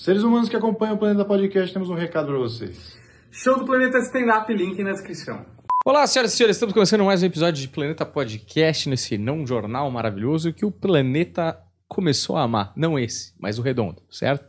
Seres humanos que acompanham o Planeta Podcast, temos um recado para vocês. Show do Planeta Stand-Up, link na descrição. Olá, senhoras e senhores, estamos começando mais um episódio de Planeta Podcast, nesse não jornal maravilhoso que o planeta começou a amar. Não esse, mas o redondo, certo?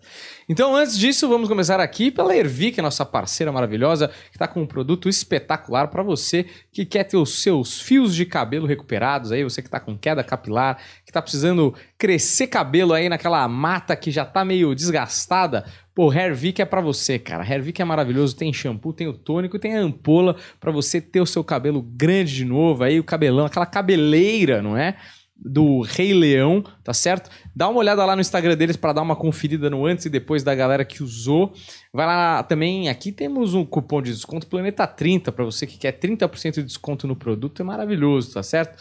Então, antes disso, vamos começar aqui pela Ervi, que é nossa parceira maravilhosa, que está com um produto espetacular para você que quer ter os seus fios de cabelo recuperados aí, você que está com queda capilar, que está precisando crescer cabelo aí naquela mata que já está meio desgastada. Pô, Hairvic é para você, cara. Hairvic é maravilhoso, tem shampoo, tem o tônico, tem a ampola para você ter o seu cabelo grande de novo aí, o cabelão, aquela cabeleira, não é? Do Rei Leão, tá certo? Dá uma olhada lá no Instagram deles para dar uma conferida no antes e depois da galera que usou. Vai lá também, aqui temos um cupom de desconto Planeta 30 para você que quer 30% de desconto no produto, é maravilhoso, tá certo?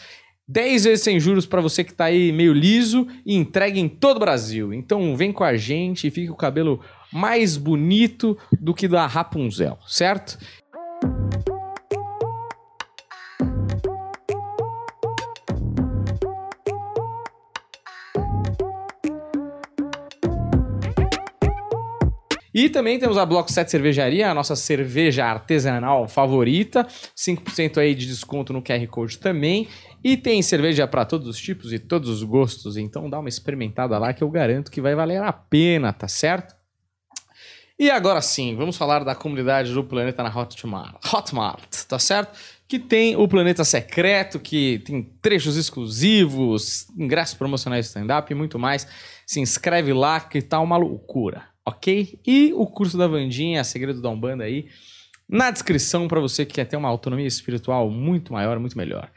10 vezes sem juros para você que tá aí meio liso e entregue em todo o Brasil. Então vem com a gente e fique com o cabelo mais bonito do que da Rapunzel, certo? E também temos a Bloco 7 Cervejaria, a nossa cerveja artesanal favorita. 5% aí de desconto no QR Code também. E tem cerveja para todos os tipos e todos os gostos. Então dá uma experimentada lá que eu garanto que vai valer a pena, tá certo? E agora sim, vamos falar da comunidade do Planeta na Hotmart, Hotmart tá certo? Que tem o Planeta Secreto, que tem trechos exclusivos, ingressos promocionais stand-up e muito mais. Se inscreve lá que tá uma loucura ok? E o curso da Vandinha, Segredo da Umbanda aí, na descrição para você que quer ter uma autonomia espiritual muito maior, muito melhor.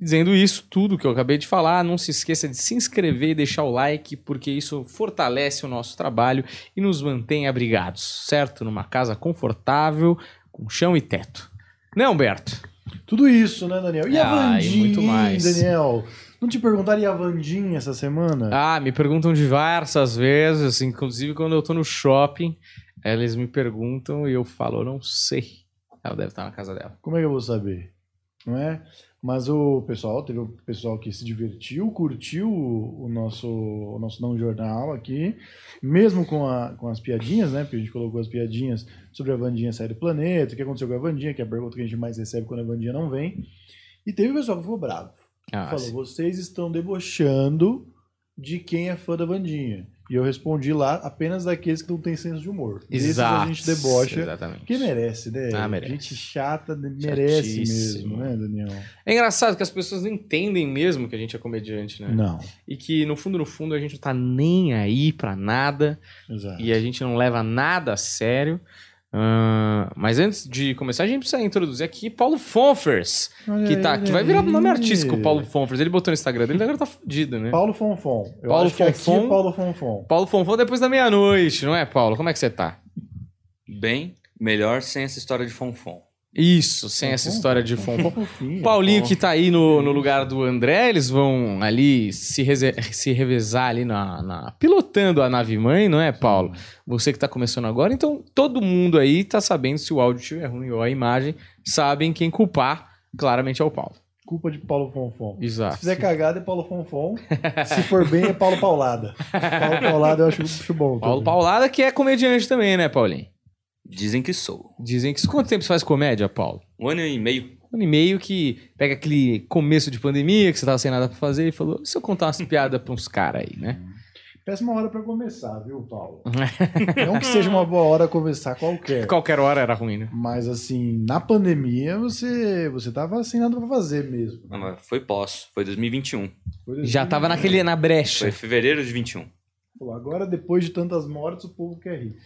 Dizendo isso, tudo que eu acabei de falar, não se esqueça de se inscrever e deixar o like, porque isso fortalece o nosso trabalho e nos mantém abrigados, certo? Numa casa confortável, com chão e teto. Né, Humberto? Tudo isso, né, Daniel? E a Ah, e Vandinha, muito mais. Daniel? Não te perguntaram e a Vandinha essa semana? Ah, me perguntam diversas vezes, inclusive quando eu tô no shopping, eles me perguntam e eu falo, eu não sei. Ela deve estar na casa dela. Como é que eu vou saber? Não é? Mas o pessoal, teve o pessoal que se divertiu, curtiu o nosso, o nosso não jornal aqui, mesmo com, a, com as piadinhas, né? Porque a gente colocou as piadinhas sobre a Vandinha sair do planeta, o que aconteceu com a Vandinha, que é a pergunta que a gente mais recebe quando a Vandinha não vem. E teve o pessoal que ficou bravo. Ah, falou, sim. vocês estão debochando de quem é fã da Vandinha. E eu respondi lá apenas daqueles que não têm senso de humor. Exato. a gente debocha. Exatamente. Porque merece, né? Ah, merece. Gente chata merece mesmo, né, Daniel? É engraçado que as pessoas não entendem mesmo que a gente é comediante, né? Não, E que no fundo, no fundo, a gente não tá nem aí pra nada exato. e a gente não leva nada a sério. Ah, mas antes de começar, a gente precisa introduzir aqui Paulo Fonfers, Olha que, tá, aí, que vai virar nome artístico, Paulo Fonfers. Ele botou no Instagram dele, agora tá fudido, né? Paulo Fonfon. Eu Paulo acho que aqui Fonfon. é Paulo Fonfon. Paulo Fonfon depois da meia-noite, não é, Paulo? Como é que você tá? Bem, melhor sem essa história de fonfon. Isso, sem essa Fonfon? história de Fonfon. Fofinho. Paulinho que tá aí no, no lugar do André, eles vão ali se, se revezar ali na, na- pilotando a nave mãe, não é, Paulo? Você que tá começando agora, então todo mundo aí tá sabendo se o áudio estiver ruim ou a imagem, sabem quem culpar, claramente é o Paulo. Culpa de Paulo Fonfon. Se Exato. fizer cagada é Paulo Fonfon. Se for bem é Paulo Paulada. Paulo Paulada eu acho, acho bom. Paulo também. Paulada que é comediante também, né, Paulinho? Dizem que sou. Dizem que quanto tempo você faz comédia, Paulo? Um ano e meio. Um ano e meio que pega aquele começo de pandemia que você tava sem nada pra fazer e falou: e se eu contar umas piadas pra uns caras aí, né? Péssima hora pra começar, viu, Paulo? Não que seja uma boa hora começar qualquer. Qualquer hora era ruim, né? Mas assim, na pandemia você, você tava sem nada pra fazer mesmo. Não, mas foi pós. Foi 2021. Foi Já assim, tava naquele, na brecha. Foi fevereiro de 21. Falou, Agora, depois de tantas mortes, o povo quer rir.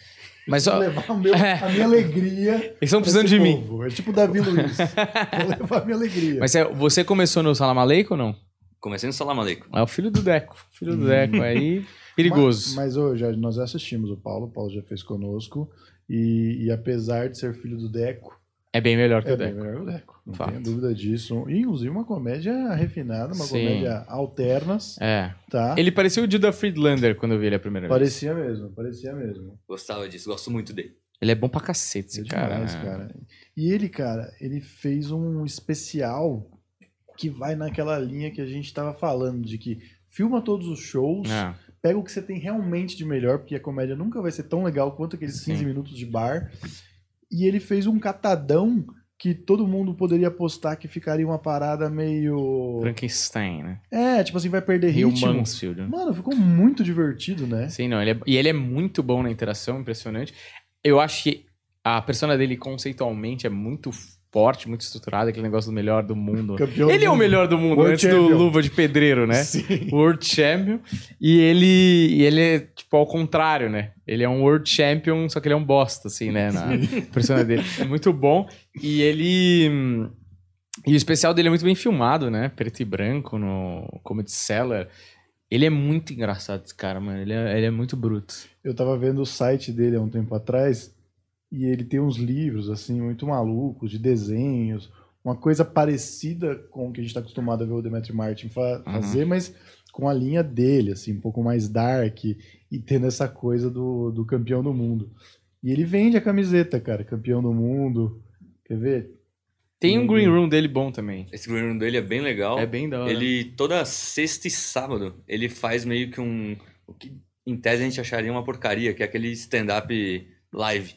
Mas Vou ó, levar o meu- a minha alegria. eles estão precisando de mim. povo. É tipo o Davi Luiz. Vou levar a minha alegria. Mas é, você começou no Salam Aleikum ou não? Comecei no Salam Aleikum. É o filho do Deco. Filho do Deco aí, perigoso. Mas, mas já, nós já assistimos o Paulo, o Paulo já fez conosco. E, e apesar de ser filho do Deco, É bem melhor que é o bem Deco. melhor que o Deco. Não Fato. tenho dúvida disso. E, inclusive uma comédia refinada, uma Sim. comédia alternas, É. tá? Ele parecia o Dida Friedlander quando eu vi ele a primeira vez. Parecia mesmo, parecia mesmo. Gostava disso, gosto muito dele. Ele é bom pra cacete, esse É cara. demais, né? cara. E ele, cara, ele fez um especial que vai naquela linha que a gente tava falando, de que filma todos os shows, É. pega o que você tem realmente de melhor, porque a comédia nunca vai ser tão legal quanto aqueles 15 Sim. minutos de bar. E ele fez um catadão que todo mundo poderia apostar que ficaria uma parada meio. Frankenstein, né? É, tipo assim, vai perder E o ritmo. Mansfield. Mano, ficou muito divertido, né? Sim, não. Ele é- e ele é muito bom na interação, impressionante. Eu acho que a persona dele conceitualmente é muito forte, muito estruturada, aquele negócio do melhor do mundo. Campeão Ele é o do- melhor do mundo, World antes do champion. Luva de Pedreiro, né? Sim. World Champion. E ele, e ele é, tipo, ao contrário, né? Ele é um World Champion, só que ele é um bosta, assim, né? Na persona dele. É muito bom. E ele... E o especial dele é muito bem filmado, né? Preto e branco no Comedy Cellar. Ele é muito engraçado, esse cara, mano. Ele é, ele é muito bruto. Eu tava vendo o site dele há um tempo atrás e ele tem uns livros, assim, muito malucos, de desenhos, uma coisa parecida com o que a gente tá acostumado a ver o Demetri Martin fa- Uhum. fazer, mas com a linha dele, assim, um pouco mais dark e tendo essa coisa do, do campeão do mundo. E ele vende a camiseta, cara, campeão do mundo. Quer ver? Tem um Uhum. green room dele bom também. Esse green room dele é bem legal. É bem da hora. Ele, toda sexta e sábado, ele faz meio que um... O que em tese a gente acharia uma porcaria, que é aquele stand-up live.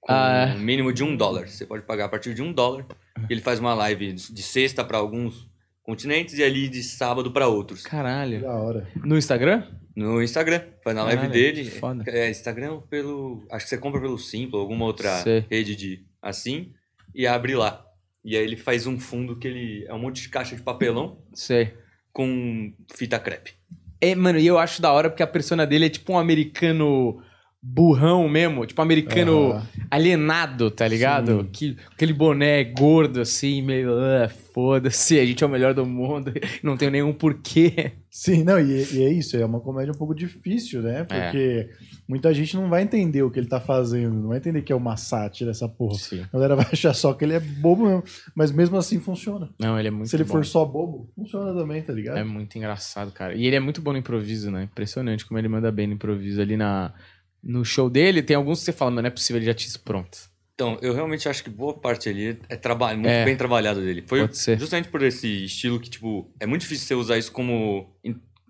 Com Ah, é. um mínimo de um dólar. Você pode pagar a partir de um dólar. E ele faz uma live de sexta para alguns continentes e ali de sábado para outros. Caralho. Da hora. No Instagram? No Instagram, faz na live Caralho, dele. que foda. É, Instagram pelo. Acho que você compra pelo Simpla, alguma outra Sei. rede de assim, e abre lá. E aí ele faz um fundo que ele. É um monte de caixa de papelão Sei. com fita crepe. É, mano, e eu acho da hora porque a persona dele é tipo um americano burrão mesmo, tipo americano Ah, alienado, tá ligado? Sim. Que, aquele boné gordo assim, meio, ah, foda-se, a gente é o melhor do mundo, não tem nenhum porquê. Sim, não, e, e é isso, é uma comédia um pouco difícil, né? Porque muita gente não vai entender o que ele tá fazendo, não vai entender que é uma sátira essa porra. Sim. A galera vai achar só que ele é bobo mesmo, mas mesmo assim funciona. Não, ele é muito Se ele bom. for só bobo, funciona também, tá ligado? É muito engraçado, cara. E ele é muito bom no improviso, né? Impressionante como ele manda bem no improviso. Ali na, no show dele, tem alguns que você fala, mas não é possível, ele já tinha isso pronto. Então, eu realmente acho que boa parte ali é traba muito É. bem trabalhado dele. Foi Pode ser. justamente por esse estilo que, tipo, é muito difícil você usar isso como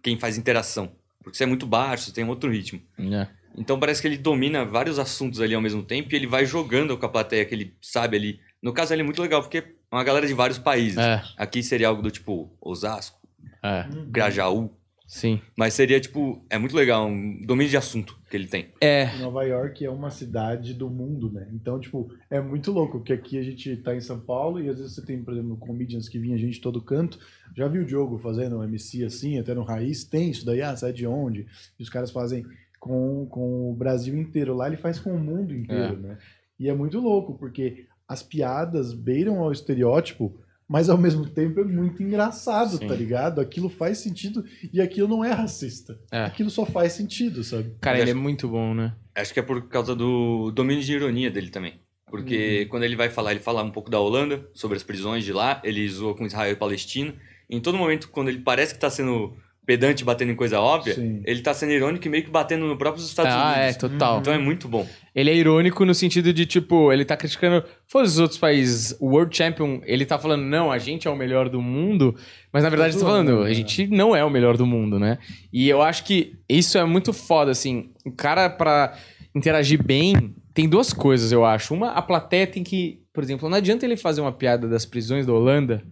quem faz interação. Porque você é muito baixo, você tem um outro ritmo. É. Então parece que ele domina vários assuntos ali ao mesmo tempo e ele vai jogando com a plateia que ele sabe ali. No caso, ele é muito legal porque é uma galera de vários países. É, Aqui seria algo do tipo Osasco, é, Grajaú. Sim. Mas seria tipo, é muito legal, um domínio de assunto que ele tem. É, Nova York é uma cidade do mundo, né? Então, tipo, é muito louco, porque aqui a gente tá em São Paulo e às vezes você tem, por exemplo, comedians que vinha gente de todo canto. Já viu o Diogo fazendo um MC assim, até no Raiz, tem isso daí, ah, sai de onde? E os caras fazem com, com o Brasil inteiro. Lá ele faz com o mundo inteiro, né? E é muito louco, porque as piadas beiram ao estereótipo, mas ao mesmo tempo é muito engraçado, Sim. tá ligado? Aquilo faz sentido e aquilo não é racista. É. Aquilo só faz sentido, sabe? cara, ele é muito bom, né? Acho que é por causa do domínio de ironia dele também. Porque quando ele vai falar, ele fala um pouco da Holanda, sobre as prisões de lá, ele zoa com Israel e Palestina. Em todo momento, quando ele parece que tá sendo pedante, batendo em coisa óbvia, Sim. ele tá sendo irônico e meio que batendo no próprio Estados ah, é, Unidos. total. Então é muito bom. Ele é irônico no sentido de, tipo, ele tá criticando. Foda os outros países. O World Champion, ele tá falando, não, a gente é o melhor do mundo. Mas na verdade, ele tá falando, zoando, a né? gente não é o melhor do mundo, né? E eu acho que isso é muito foda, assim. O cara, pra interagir bem, tem duas coisas, eu acho. Uma, a plateia tem que. Por exemplo, não adianta ele fazer uma piada das prisões da Holanda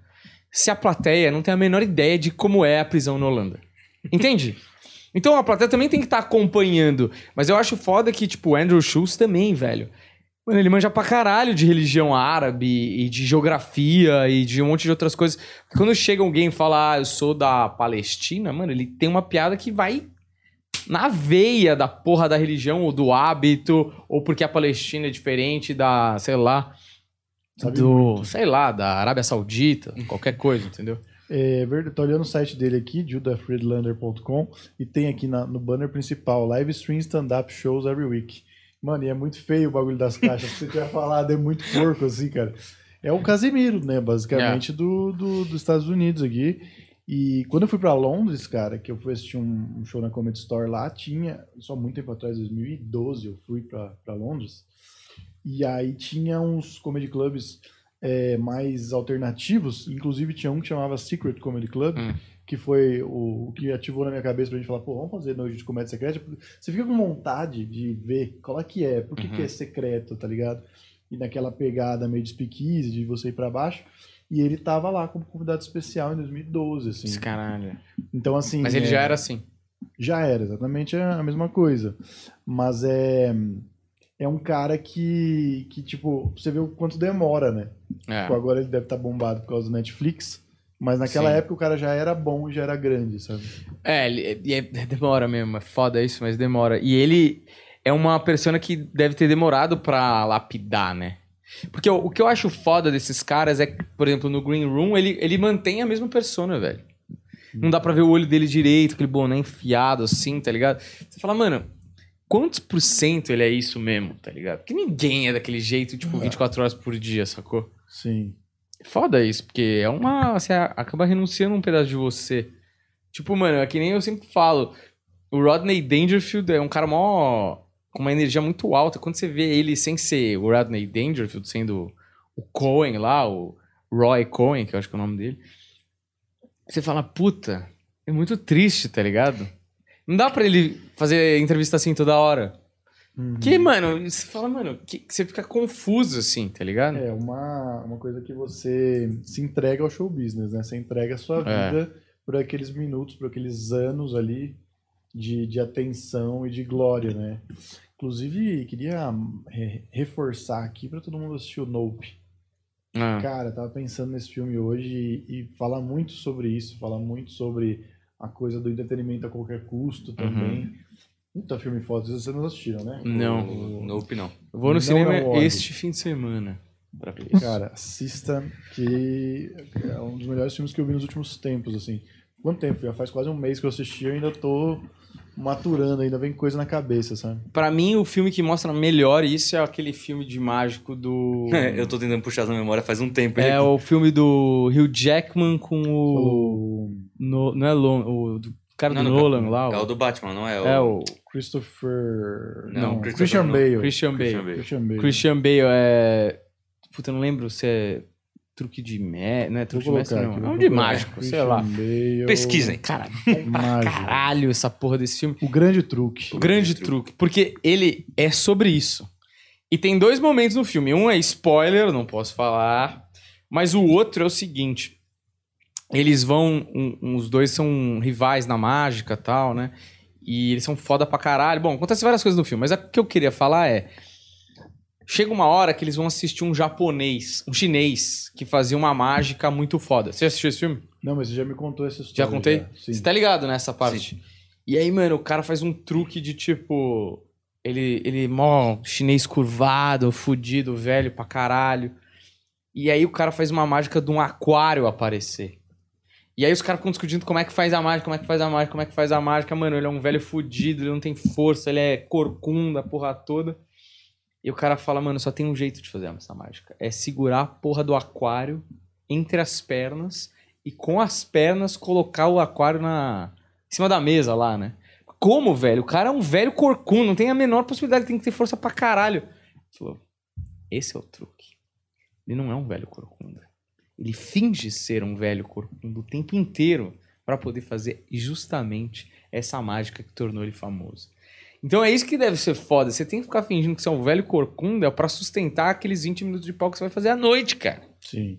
se a plateia não tem a menor ideia de como é a prisão na Holanda. Entende? Então a plateia também tem que estar acompanhando. Mas eu acho foda que, tipo, o Andrew Schultz também, velho. Mano, ele manja pra caralho de religião árabe e de geografia e de um monte de outras coisas. Quando chega alguém e fala, ah, eu sou da Palestina, mano, ele tem uma piada que vai na veia da porra da religião ou do hábito, ou porque a Palestina é diferente da, sei lá, Sabe do, muito. sei lá, da Arábia Saudita, qualquer coisa, entendeu? É tô olhando o site dele aqui, judafriedlander.com, e tem aqui na- no banner principal, live stream stand-up shows every week. Mano, e é muito feio o bagulho das caixas, que você tinha falado, é muito porco, assim, cara. É o Casemiro, né, basicamente, do, do- dos Estados Unidos aqui. E quando eu fui pra Londres, cara, que eu fui assistir um, um show na Comedy Store lá, tinha, só muito tempo atrás, 2012, eu fui pra Londres, e aí tinha uns comedy clubs é, mais alternativos, inclusive tinha um que chamava Secret Comedy Club, Hum. que foi o, o que ativou na minha cabeça pra gente falar, pô, vamos fazer noite de comédia secreta. Você fica com vontade de ver qual é que é, por que, Uhum. que é secreto, tá ligado? E naquela pegada meio de speakeasy, de você ir pra baixo. E ele tava lá como convidado especial em 2012, assim. Esse caralho. Então, assim. Mas ele é, já era assim. Já era, exatamente a mesma coisa. Mas é. É um cara que, que, tipo, você vê o quanto demora, né? É. Tipo, agora ele deve estar bombado por causa do Netflix. Mas naquela Sim. época o cara já era bom e já era grande, sabe? É, ele, e é- demora mesmo, é foda isso, mas demora. E ele é uma persona que deve ter demorado pra lapidar, né? Porque o, o que eu acho foda desses caras é que, por exemplo, no Green Room, ele, ele mantém a mesma persona, velho. Não dá pra ver o olho dele direito, aquele boné enfiado assim, tá ligado? Você fala, mano, quantos por cento ele é isso mesmo, tá ligado? Porque ninguém é daquele jeito, tipo, 24 horas por dia, sacou? Sim. Foda isso, porque é uma. Você acaba renunciando um pedaço de você. Tipo, mano, é que nem eu sempre falo. O Rodney Dangerfield é um cara mó. com uma energia muito alta. Quando você vê ele sem ser o Rodney Dangerfield, sendo o Cohen lá, o Roy Cohen, que eu acho que é o nome dele. Você fala, puta, é muito triste, tá ligado? Não dá pra ele fazer entrevista assim toda hora. Uhum. Que, mano, você fala, mano, que, que você fica confuso assim, tá ligado? É uma, uma coisa que você se entrega ao show business, né? Você entrega a sua É. vida por aqueles minutos, por aqueles anos ali de, de atenção e de glória, né? Inclusive, queria re- reforçar aqui pra todo mundo assistir o Nope. Ah. Cara, tava pensando nesse filme hoje e, e fala muito sobre isso, fala muito sobre a coisa do entretenimento a qualquer custo também. Puta filme foda, vocês não assistiram, né? Não. O Nope não. Eu vou no Não cinema é um ódio. este fim de semana pra ver isso. Cara, assista, que é um dos melhores filmes que eu vi nos últimos tempos, assim. Quanto tempo? Já faz quase um mês que eu assisti e eu ainda tô maturando, ainda vem coisa na cabeça, sabe? Pra mim, o filme que mostra melhor isso é aquele filme de mágico do. eu tô tentando puxar essa memória faz um tempo. É o filme do Hugh Jackman com o. O No- não é Lon, o do cara Não, do não, Nolan lá. É o do Batman, não é? O... É o Christopher... Não, Não, Christopher Christian não. Bale. Christian Bale. Christian Bale. Christian Bale. Christian Bale é. Puta, eu não lembro se é truque de mestre. Não é truque de mestre, não. É um de mágico, sei Christian lá. Bale. Pesquisem. Cara, pra caralho essa porra desse filme. O grande truque. O grande truque. Porque ele é sobre isso. E tem dois momentos no filme. Um é spoiler, não posso falar. Mas o outro é o seguinte. Eles vão. um- os dois são rivais na mágica e tal, né? E eles são foda pra caralho. Bom, acontece várias coisas no filme, mas o que eu queria falar é. Chega uma hora que eles vão assistir um japonês, um chinês, que fazia uma mágica muito foda. Você assistiu esse filme? Não, mas você já me contou essa história. Já contei? Sim. Você tá ligado nessa parte? E aí, mano, o cara faz um truque de tipo. Ele, ele mó chinês curvado, fudido, velho pra caralho. E aí o cara faz uma mágica de um aquário aparecer. E aí os caras ficam discutindo como é que faz a mágica, como é que faz a mágica, como é que faz a mágica. Mano, ele é um velho fudido, ele não tem força, ele é corcunda, porra toda. E o cara fala, mano, só tem um jeito de fazer essa mágica. É segurar a porra do aquário entre as pernas e com as pernas colocar o aquário na em cima da mesa lá, né? Como, velho? O cara é um velho corcunda, não tem a menor possibilidade, tem que ter força pra caralho. Ele falou, esse é o truque. Ele não é um velho corcunda. Ele finge ser um velho corcunda o tempo inteiro pra poder fazer justamente essa mágica que tornou ele famoso. Então é isso que deve ser foda. Você tem que ficar fingindo que você é um velho corcunda pra sustentar aqueles 20 minutos de pau que você vai fazer à noite, cara. Sim.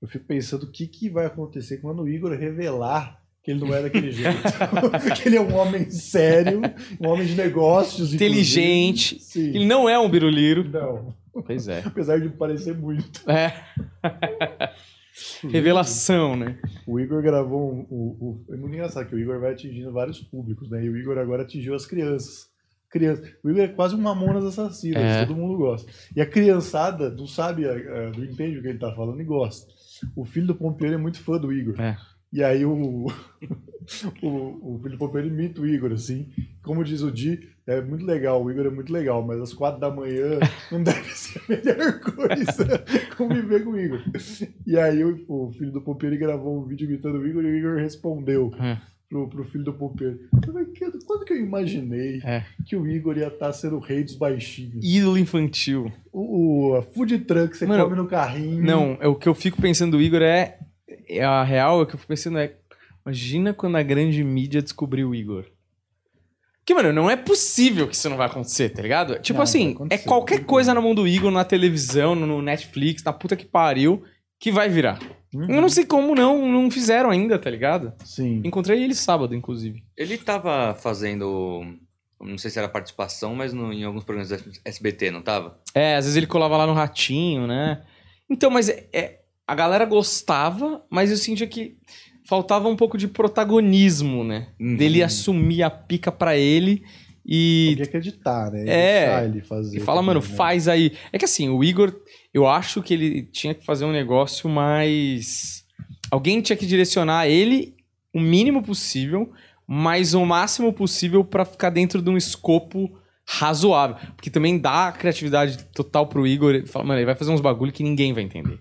Eu fico pensando o que, que vai acontecer quando o Igor revelar que ele não é daquele jeito. que ele é um homem sério, um homem de negócios. Inteligente. Sim. Ele não é um biruliro. Não. Pois é. Apesar de parecer muito. É. Revelação, né? O Igor gravou um. O, o- é muito engraçado que o Igor vai atingindo vários públicos, né? E o Igor agora atingiu as crianças. Criança. O Igor é quase um Mamonas Assassinas, É. todo mundo gosta. E a criançada não sabe, eh, eh, não entende o que ele tá falando e gosta. O filho do Pompeiro é muito fã do Igor. É. E aí o, o, o filho do Pompeiro imita o Igor, assim. Como diz o Di, é muito legal, o Igor é muito legal, mas às quatro da manhã não deve ser a melhor coisa conviver com o Igor. E aí o, o filho do Pompeiro gravou um vídeo imitando o Igor e o Igor respondeu É. pro, pro filho do Pompeiro. Eu falei, "Que- Quando que eu imaginei É. que o Igor ia estar sendo o rei dos baixinhos? Ídolo infantil. O, o a food truck que você Mano, come no carrinho. Não, é o que eu fico pensando do Igor é, é a real, é o que eu fico pensando é Imagina quando a grande mídia descobriu o Igor. Que, mano, não é possível que isso não vai acontecer, tá ligado? Tipo Não, assim, é qualquer coisa na mão do Igor, na televisão, no Netflix, na puta que pariu, que vai virar. Uhum. Eu não sei como não, não fizeram ainda, tá ligado? Sim. Encontrei ele sábado, inclusive. Ele tava fazendo. Não sei se era participação, mas no- em alguns programas do SBT, não tava? É, às vezes ele colava lá no Ratinho, né? Então, mas é, é- a galera gostava, mas eu sentia que faltava um pouco de protagonismo, né? Uhum. Dele assumir a pica pra ele e Tem que acreditar, né? É. Deixar ele fazer. E fala, também, mano, né? faz aí. É que assim, o Igor, eu acho que ele tinha que fazer um negócio mais. Alguém tinha que direcionar ele o mínimo possível, mas o máximo possível pra ficar dentro de um escopo razoável. Porque também dá criatividade total pro Igor. Ele Fala, mano, ele vai fazer uns bagulho que ninguém vai entender.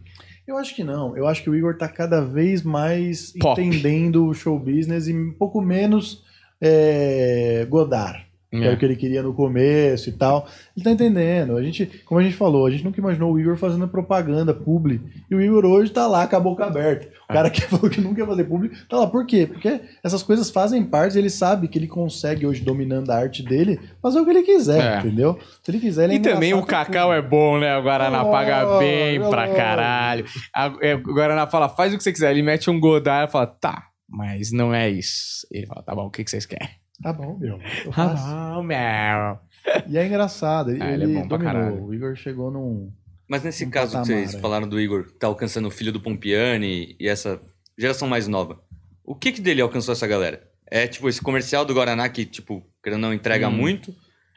Eu acho que não. Eu acho que o Igor tá cada vez mais Pop. entendendo o show business e um pouco menos é, Godard. Que é. o que ele queria no começo e tal. Ele tá entendendo. A gente, como a gente falou, a gente nunca imaginou o Igor fazendo propaganda publi. E o Igor hoje tá lá com a boca aberta. O cara que falou que nunca ia fazer publi, tá lá. Por quê? Porque essas coisas fazem parte, ele sabe que ele consegue hoje, dominando a arte dele, fazer o que ele quiser, É. entendeu? Se ele quiser, ele é E também o pra Cacau é bom, né? O Guaraná Oh, paga bem pra oh. caralho. A- é, O Guaraná fala, faz o que você quiser. Ele mete um Godard e fala, tá, mas não é isso. Ele fala, tá bom, o que que vocês querem? Tá bom, meu. Eu Tá faço. bom, meu. E é engraçado, ele, Ah, ele é ele bom pra dominou. caralho. O Igor chegou num. Mas nesse Um caso que vocês é. falaram do Igor, que tá alcançando o filho do Pompiani e essa geração mais nova, o que que dele alcançou essa galera? É tipo esse comercial do Guaraná que, tipo, querendo ou não entrega Hum. muito?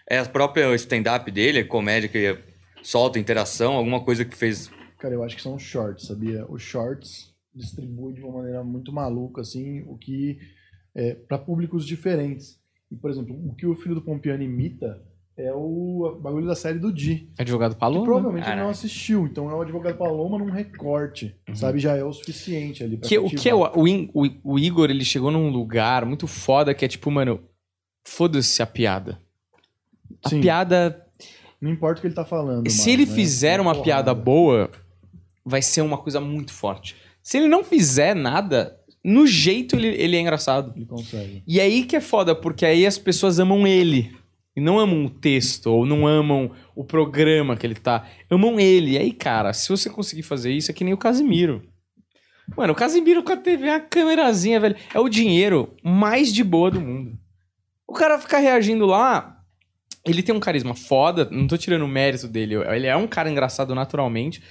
É a própria stand-up dele, a comédia que solta, interação, alguma coisa que fez. Cara, eu acho que são os shorts, sabia? Os shorts distribuem de uma maneira muito maluca, assim, o que. É, para públicos diferentes. E, por exemplo, o que o filho do Pompiano imita é o bagulho da série do Di. Advogado Que Paloma? provavelmente ele não Caralho. assistiu. Então é o advogado Paloma num recorte. Sabe? Já é o suficiente ali pra Que, o que é o, o, o- Igor, ele chegou num lugar muito foda que é tipo, mano, foda-se a piada. A Sim, piada. Não importa o que ele tá falando. Se mais, ele né? fizer uma Porrada. piada boa, vai ser uma coisa muito forte. Se ele não fizer nada, no jeito ele, ele é engraçado. Ele consegue. E aí que é foda, porque aí as pessoas amam ele. E não amam o texto, ou não amam o programa que ele tá. Amam ele. E aí, cara, se você conseguir fazer isso, é que nem o Casimiro. Mano, o Casimiro com a TV, a câmerazinha, velho, é o dinheiro mais de boa do mundo. O cara ficar reagindo lá, ele tem um carisma foda, não tô tirando o mérito dele, ele é um cara engraçado naturalmente.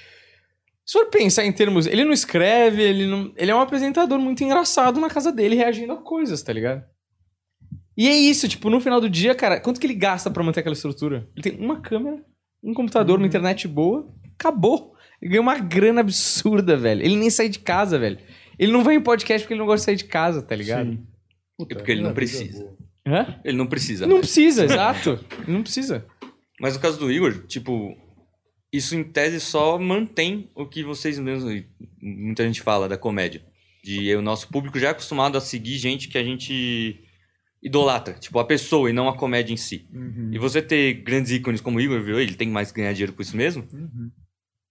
Se for pensar em termos. Ele não escreve, ele não. Ele é um apresentador muito engraçado na casa dele, reagindo a coisas, tá ligado? E é isso, tipo, no final do dia, cara, quanto que ele gasta pra manter aquela estrutura? Ele tem uma câmera, um computador, uma internet boa, acabou. Ele ganha uma grana absurda, velho. Ele nem sai de casa, velho. Ele não vai em podcast porque ele não gosta de sair de casa, tá ligado? Sim. Puta, É porque ele não precisa. Hã? Ele não precisa. Não mais. precisa, exato. Ele não precisa. Mas no caso do Igor, tipo, isso em tese só mantém o que vocês mesmos, muita gente fala da comédia. De o nosso público já é acostumado a seguir gente que a gente idolatra, tipo a pessoa e não a comédia em si. Uhum. E você ter grandes ícones como o Igor, viu? Ele tem mais que ganhar dinheiro com isso mesmo. Uhum.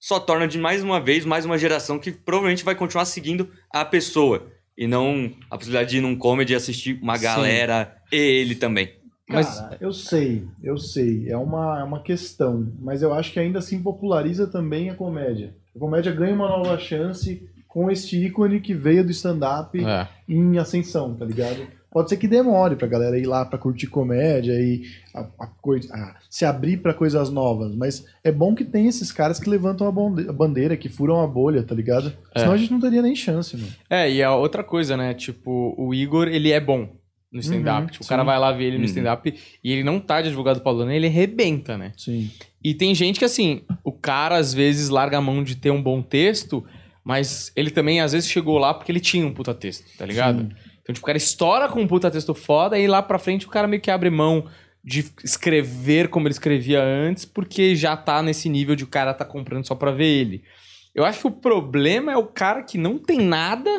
Só torna de mais uma vez mais uma geração que provavelmente vai continuar seguindo a pessoa. E não a possibilidade de ir num comedy e assistir uma Sim. galera e ele também. Mas- Cara, eu sei, eu sei. É uma, é uma questão. Mas eu acho que ainda assim populariza também a comédia. A comédia ganha uma nova chance com este ícone que veio do stand-up É. em ascensão, tá ligado? Pode ser que demore pra galera ir lá pra curtir comédia e a, a coisa, a- se abrir pra coisas novas. Mas é bom que tem esses caras que levantam a bonde- a bandeira, que furam a bolha, tá ligado? Senão É. a gente não teria nem chance, mano. É, e a outra coisa, né? Tipo, o Igor, ele é bom no stand-up. Uhum, tipo, o cara vai lá ver ele no Uhum. stand-up e ele não tá de advogado paulano, ele arrebenta, né? Sim. E tem gente que, assim, o cara às vezes larga a mão de ter um bom texto, mas ele também às vezes chegou lá porque ele tinha um puta texto, tá ligado? Sim. Então, tipo, o cara estoura com um puta texto foda e lá pra frente o cara meio que abre mão de escrever como ele escrevia antes, porque já tá nesse nível de o cara tá comprando só pra ver ele. Eu acho que o problema é o cara que não tem nada,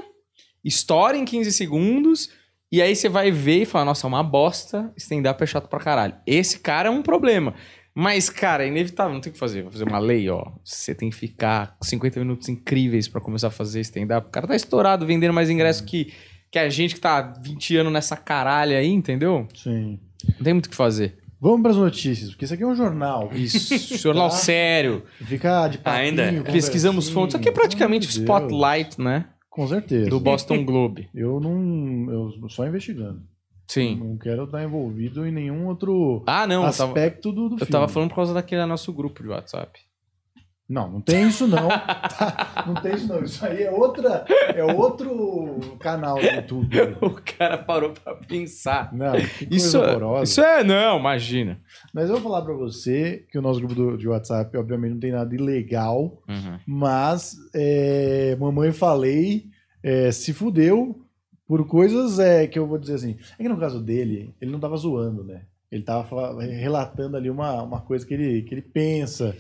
estoura em 15 segundos, e aí você vai ver e fala, nossa, é uma bosta, stand-up é chato pra caralho. Esse cara é um problema. Mas, cara, é inevitável, não tem o que fazer. Vou fazer uma lei, ó. Você tem que ficar 50 minutos incríveis pra começar a fazer stand-up. O cara tá estourado, vendendo mais ingresso que, que a gente que tá há 20 anos nessa caralha aí, entendeu? Sim. Não tem muito o que fazer. Vamos para as notícias, porque isso aqui é um jornal. Isso, jornal Tá. sério. Ficar de papinho, Ainda? Pesquisamos fontes. Isso aqui é praticamente o spotlight, né? Com certeza. Do Boston Globe. Eu não. Eu só investigando. Sim. Não quero estar envolvido em nenhum outro Ah, não. Eu tava, aspecto do, do eu filme. tava falando por causa daquele nosso grupo de WhatsApp. Não, não tem isso não. Tá? Não tem isso não. Isso aí é outra, é outro canal do YouTube. O cara parou pra pensar. Não, Isso, horrorosa. isso é, não, imagina. Mas eu vou falar pra você que o nosso grupo do- de WhatsApp, obviamente, não tem nada ilegal, mas é, mamãe falei, é, se fudeu por coisas é, que eu vou dizer assim. É que no caso dele, ele não tava zoando, né? Ele tava relatando ali uma, uma coisa que ele, que ele pensa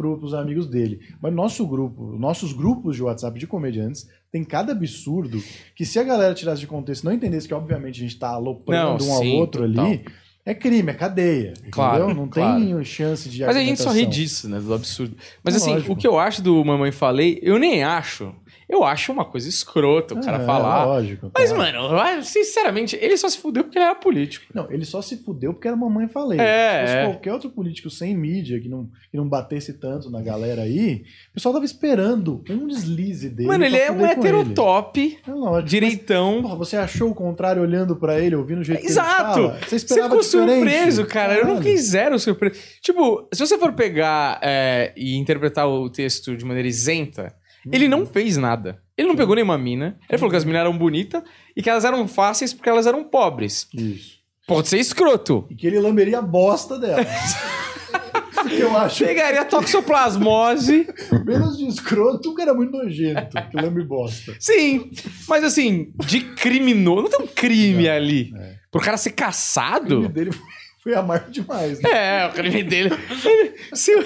pro, pros amigos dele. Mas nosso grupo, nossos grupos de WhatsApp de comediantes, tem cada absurdo que se a galera tirasse de contexto e não entendesse que, obviamente, a gente tá aloprando Não, um ao sim, outro total. ali, é crime, é cadeia. Claro, entendeu? Não claro. tem chance de Mas a gente só ri disso, né? Do absurdo. Mas É assim, lógico. o que eu acho do Mamãe Falei, eu nem acho. Eu acho uma coisa escrota o cara É, falar. Lógico. Mas, claro. mano, sinceramente, ele só se fudeu porque ele era político. Não, ele só se fudeu porque era mamãe falei. É, Se fosse é. qualquer outro político sem mídia, que não, que não batesse tanto na galera aí, o pessoal tava esperando um deslize dele. Mano, ele é um fuder com hétero ele. top, É lógico. direitão. Mas, porra, você achou o contrário olhando pra ele, ouvindo o jeito Exato! que ele fala? Você Você esperava ficou diferente? surpreso, cara. Eu não Caralho. fiquei zero surpreso. Tipo, se você for pegar é, e interpretar o texto de maneira isenta, ele Uhum. não fez nada. Ele não pegou nenhuma mina. Ele falou que as minas eram bonitas e que elas eram fáceis porque elas eram pobres. Isso. Pode ser escroto. E que ele lamberia a bosta dela. eu acho Pegaria toxoplasmose. menos de escroto, o cara é muito nojento, que lambe bosta. Sim. Mas assim, de criminoso. Não tem um crime ali. é. Pro cara ser O crime caçado. dele foi, foi amar demais. Né? É, o crime dele. Ele- se-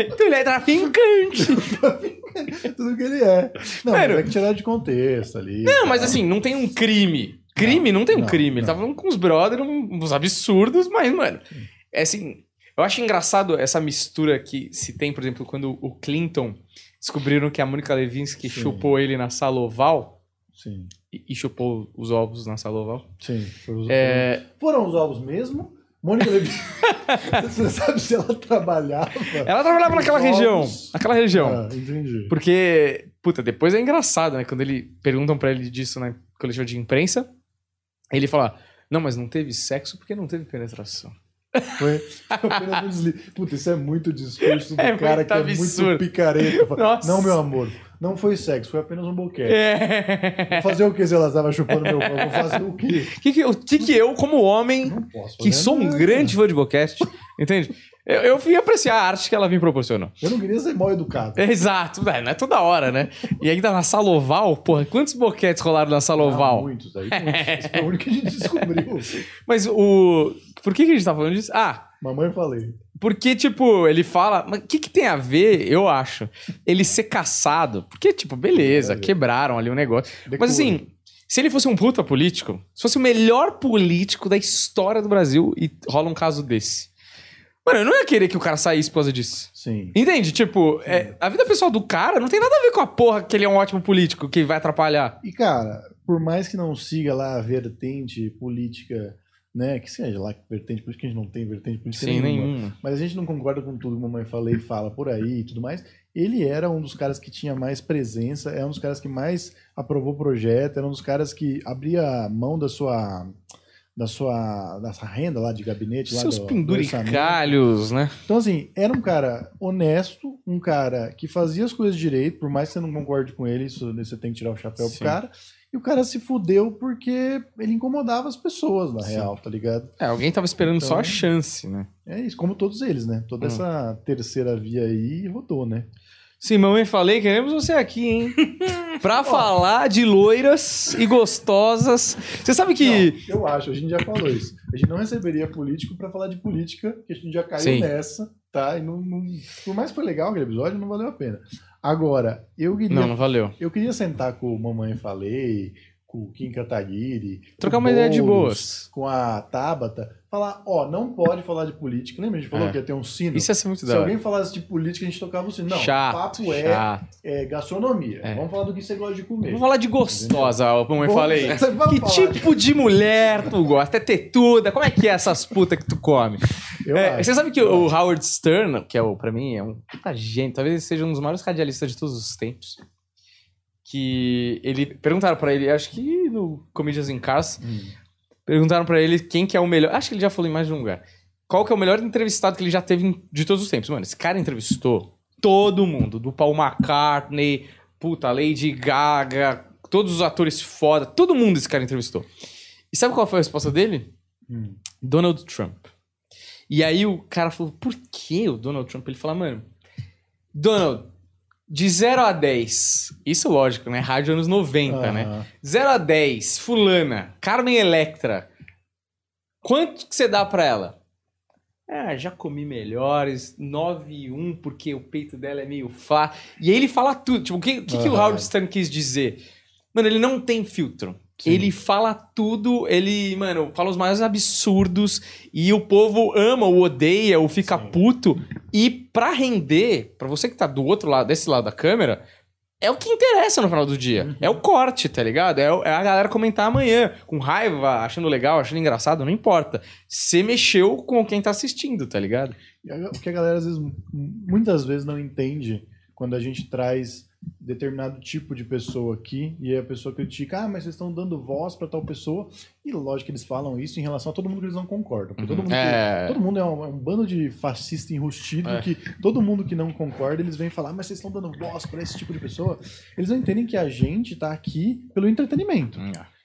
então ele é traficante. Tudo que ele é. Não, Mano. mas é que tirar de contexto ali. Não, mas assim, não tem um crime. Crime não, tem um não, crime. Ele não. tava falando com os brothers, uns absurdos, mas, mano, é assim. Eu acho engraçado essa mistura que se tem, por exemplo, quando o Clinton descobriram que a Mônica Levinsky Sim. chupou ele na sala oval Sim, e, e chupou os ovos na sala oval. sim. Foram os, É, foram os ovos mesmo? Mônica Levi. Você sabe se ela trabalhava? ela trabalhava naquela ovos. região. Naquela região. Ah, entendi. Porque, puta, depois é engraçado, né? Quando ele perguntam pra ele disso na coletiva de imprensa, ele fala: Não, mas não teve sexo porque não teve penetração. Foi apenas um deslize. Puta, isso é muito discurso do É cara que é absurdo. muito picareta. Nossa. Não, meu amor, não foi sexo, foi apenas um boquete. É. Vou fazer o que se ela estava chupando meu pau? Vou fazer o quê? que, que, o que, que eu, como homem, que sou um nada. grande fã de boquete, entende? Eu, eu vim apreciar a arte que ela me proporcionou. Eu não queria ser mal educado. Exato, é, não é toda hora, né? E ainda na sala oval, porra, quantos boquetes rolaram na sala Ah, oval? muitos aí. muitos. Esse foi o único que a gente descobriu. Mas o. Por que, que a gente tá falando disso? Ah, Mamãe falei. Porque, tipo, ele fala. Mas o que, que tem a ver, eu acho, ele ser caçado? Porque, tipo, beleza, É. quebraram ali o negócio. Decora. Mas assim, se ele fosse um puta político, se fosse o melhor político da história do Brasil e rola um caso desse. Mano, eu não ia querer que o cara saísse por causa disso. Sim. Entende? Tipo, é, a vida pessoal do cara não tem nada a ver com a porra que ele é um ótimo político que vai atrapalhar. E, cara, por mais que não siga lá a vertente política, né? Que seja lá vertente política, a gente não tem vertente política Sem nenhuma. nenhuma. Mas a gente não concorda com tudo que mamãe fala e fala por aí e tudo mais. Ele era um dos caras que tinha mais presença, é um dos caras que mais aprovou o projeto, era um dos caras que abria mão da sua da sua, da sua renda lá de gabinete. Seus do penduricalhos, né? Então, assim, era um cara honesto, um cara que fazia as coisas direito, por mais que você não concorde com ele, isso você tem que tirar o chapéu Sim. pro cara. E o cara se fudeu porque ele incomodava as pessoas, na Sim. real, tá ligado? É, alguém tava esperando só a Então- chance, né? É isso, como todos eles, né? Toda Hum. essa terceira via aí rodou, né? Sim, mamãe, falei, queremos você aqui, hein? pra falar de loiras e gostosas. Você sabe que. Não, eu acho, a gente já falou isso. A gente não receberia político pra falar de política, que a gente já caiu Sim. nessa, tá? E não, não- por mais que foi legal aquele episódio, não valeu a pena. Agora, eu queria Não, não valeu. Eu queria sentar com o Mamãe Falei, com o Kim Kataguiri. Trocar uma ideia de boas. Com a Tabata. Falar, ó, não pode falar de política. Lembra? A gente falou É. que ia ter um sino. Isso ia ser muito Se da alguém falasse de política, a gente tocava o sino. Não, chato, o papo é, é gastronomia. É. Vamos falar do que você gosta de comer. Vamos falar de gostosa, como eu falei. Que tipo de mulher tu gosta? É tetuda? Como é que é essas putas que tu come? É, você sabe que o Howard Stern, que é o, pra mim, é um puta gênio, talvez ele seja um dos maiores radialistas de todos os tempos. Que ele. Perguntaram pra ele, acho que no Comedians in Cars, Hum. perguntaram pra ele quem que é o melhor. Acho que ele já falou em mais de um lugar. Qual que é o melhor entrevistado que ele já teve de todos os tempos? Mano, esse cara entrevistou todo mundo, do Paul McCartney, puta, Lady Gaga, todos os atores foda, todo mundo esse cara entrevistou. E sabe qual foi a resposta dele? Hum. Donald Trump. E aí o cara falou, por que o Donald Trump? Ele falou, mano, Donald, de 0 a 10, isso lógico, né? Rádio anos 90, né? Aham. 0 a 10, fulana, Carmen Electra, quanto que você dá pra ela? Ah, já comi melhores, 9 e 1, porque o peito dela é meio fá. E aí ele fala tudo. Tipo, o que, o que, que o. Howard Stern quis dizer? Mano, ele não tem filtro. Sim. Ele fala tudo, ele, mano, fala os maiores absurdos e o povo ama ou odeia ou fica Sim. puto. E pra render, pra você que tá do outro lado, desse lado da câmera, é o que interessa no final do dia. Uhum. É o corte, tá ligado? É, é a galera comentar amanhã, com raiva, achando legal, achando engraçado, não importa. Você mexeu com quem tá assistindo, tá ligado? O que a galera, às vezes, mu- muitas vezes não entende quando a gente traz determinado tipo de pessoa aqui e a pessoa critica, ah, mas vocês estão dando voz para tal pessoa. E lógico que eles falam isso em relação a todo mundo que eles não concordam. Porque todo, mundo que- É. todo mundo é um, é um bando de fascista enrustido É. que todo mundo que não concorda, eles vêm falar, "Ah, mas vocês estão dando voz para esse tipo de pessoa. Eles não entendem que a gente tá aqui pelo entretenimento.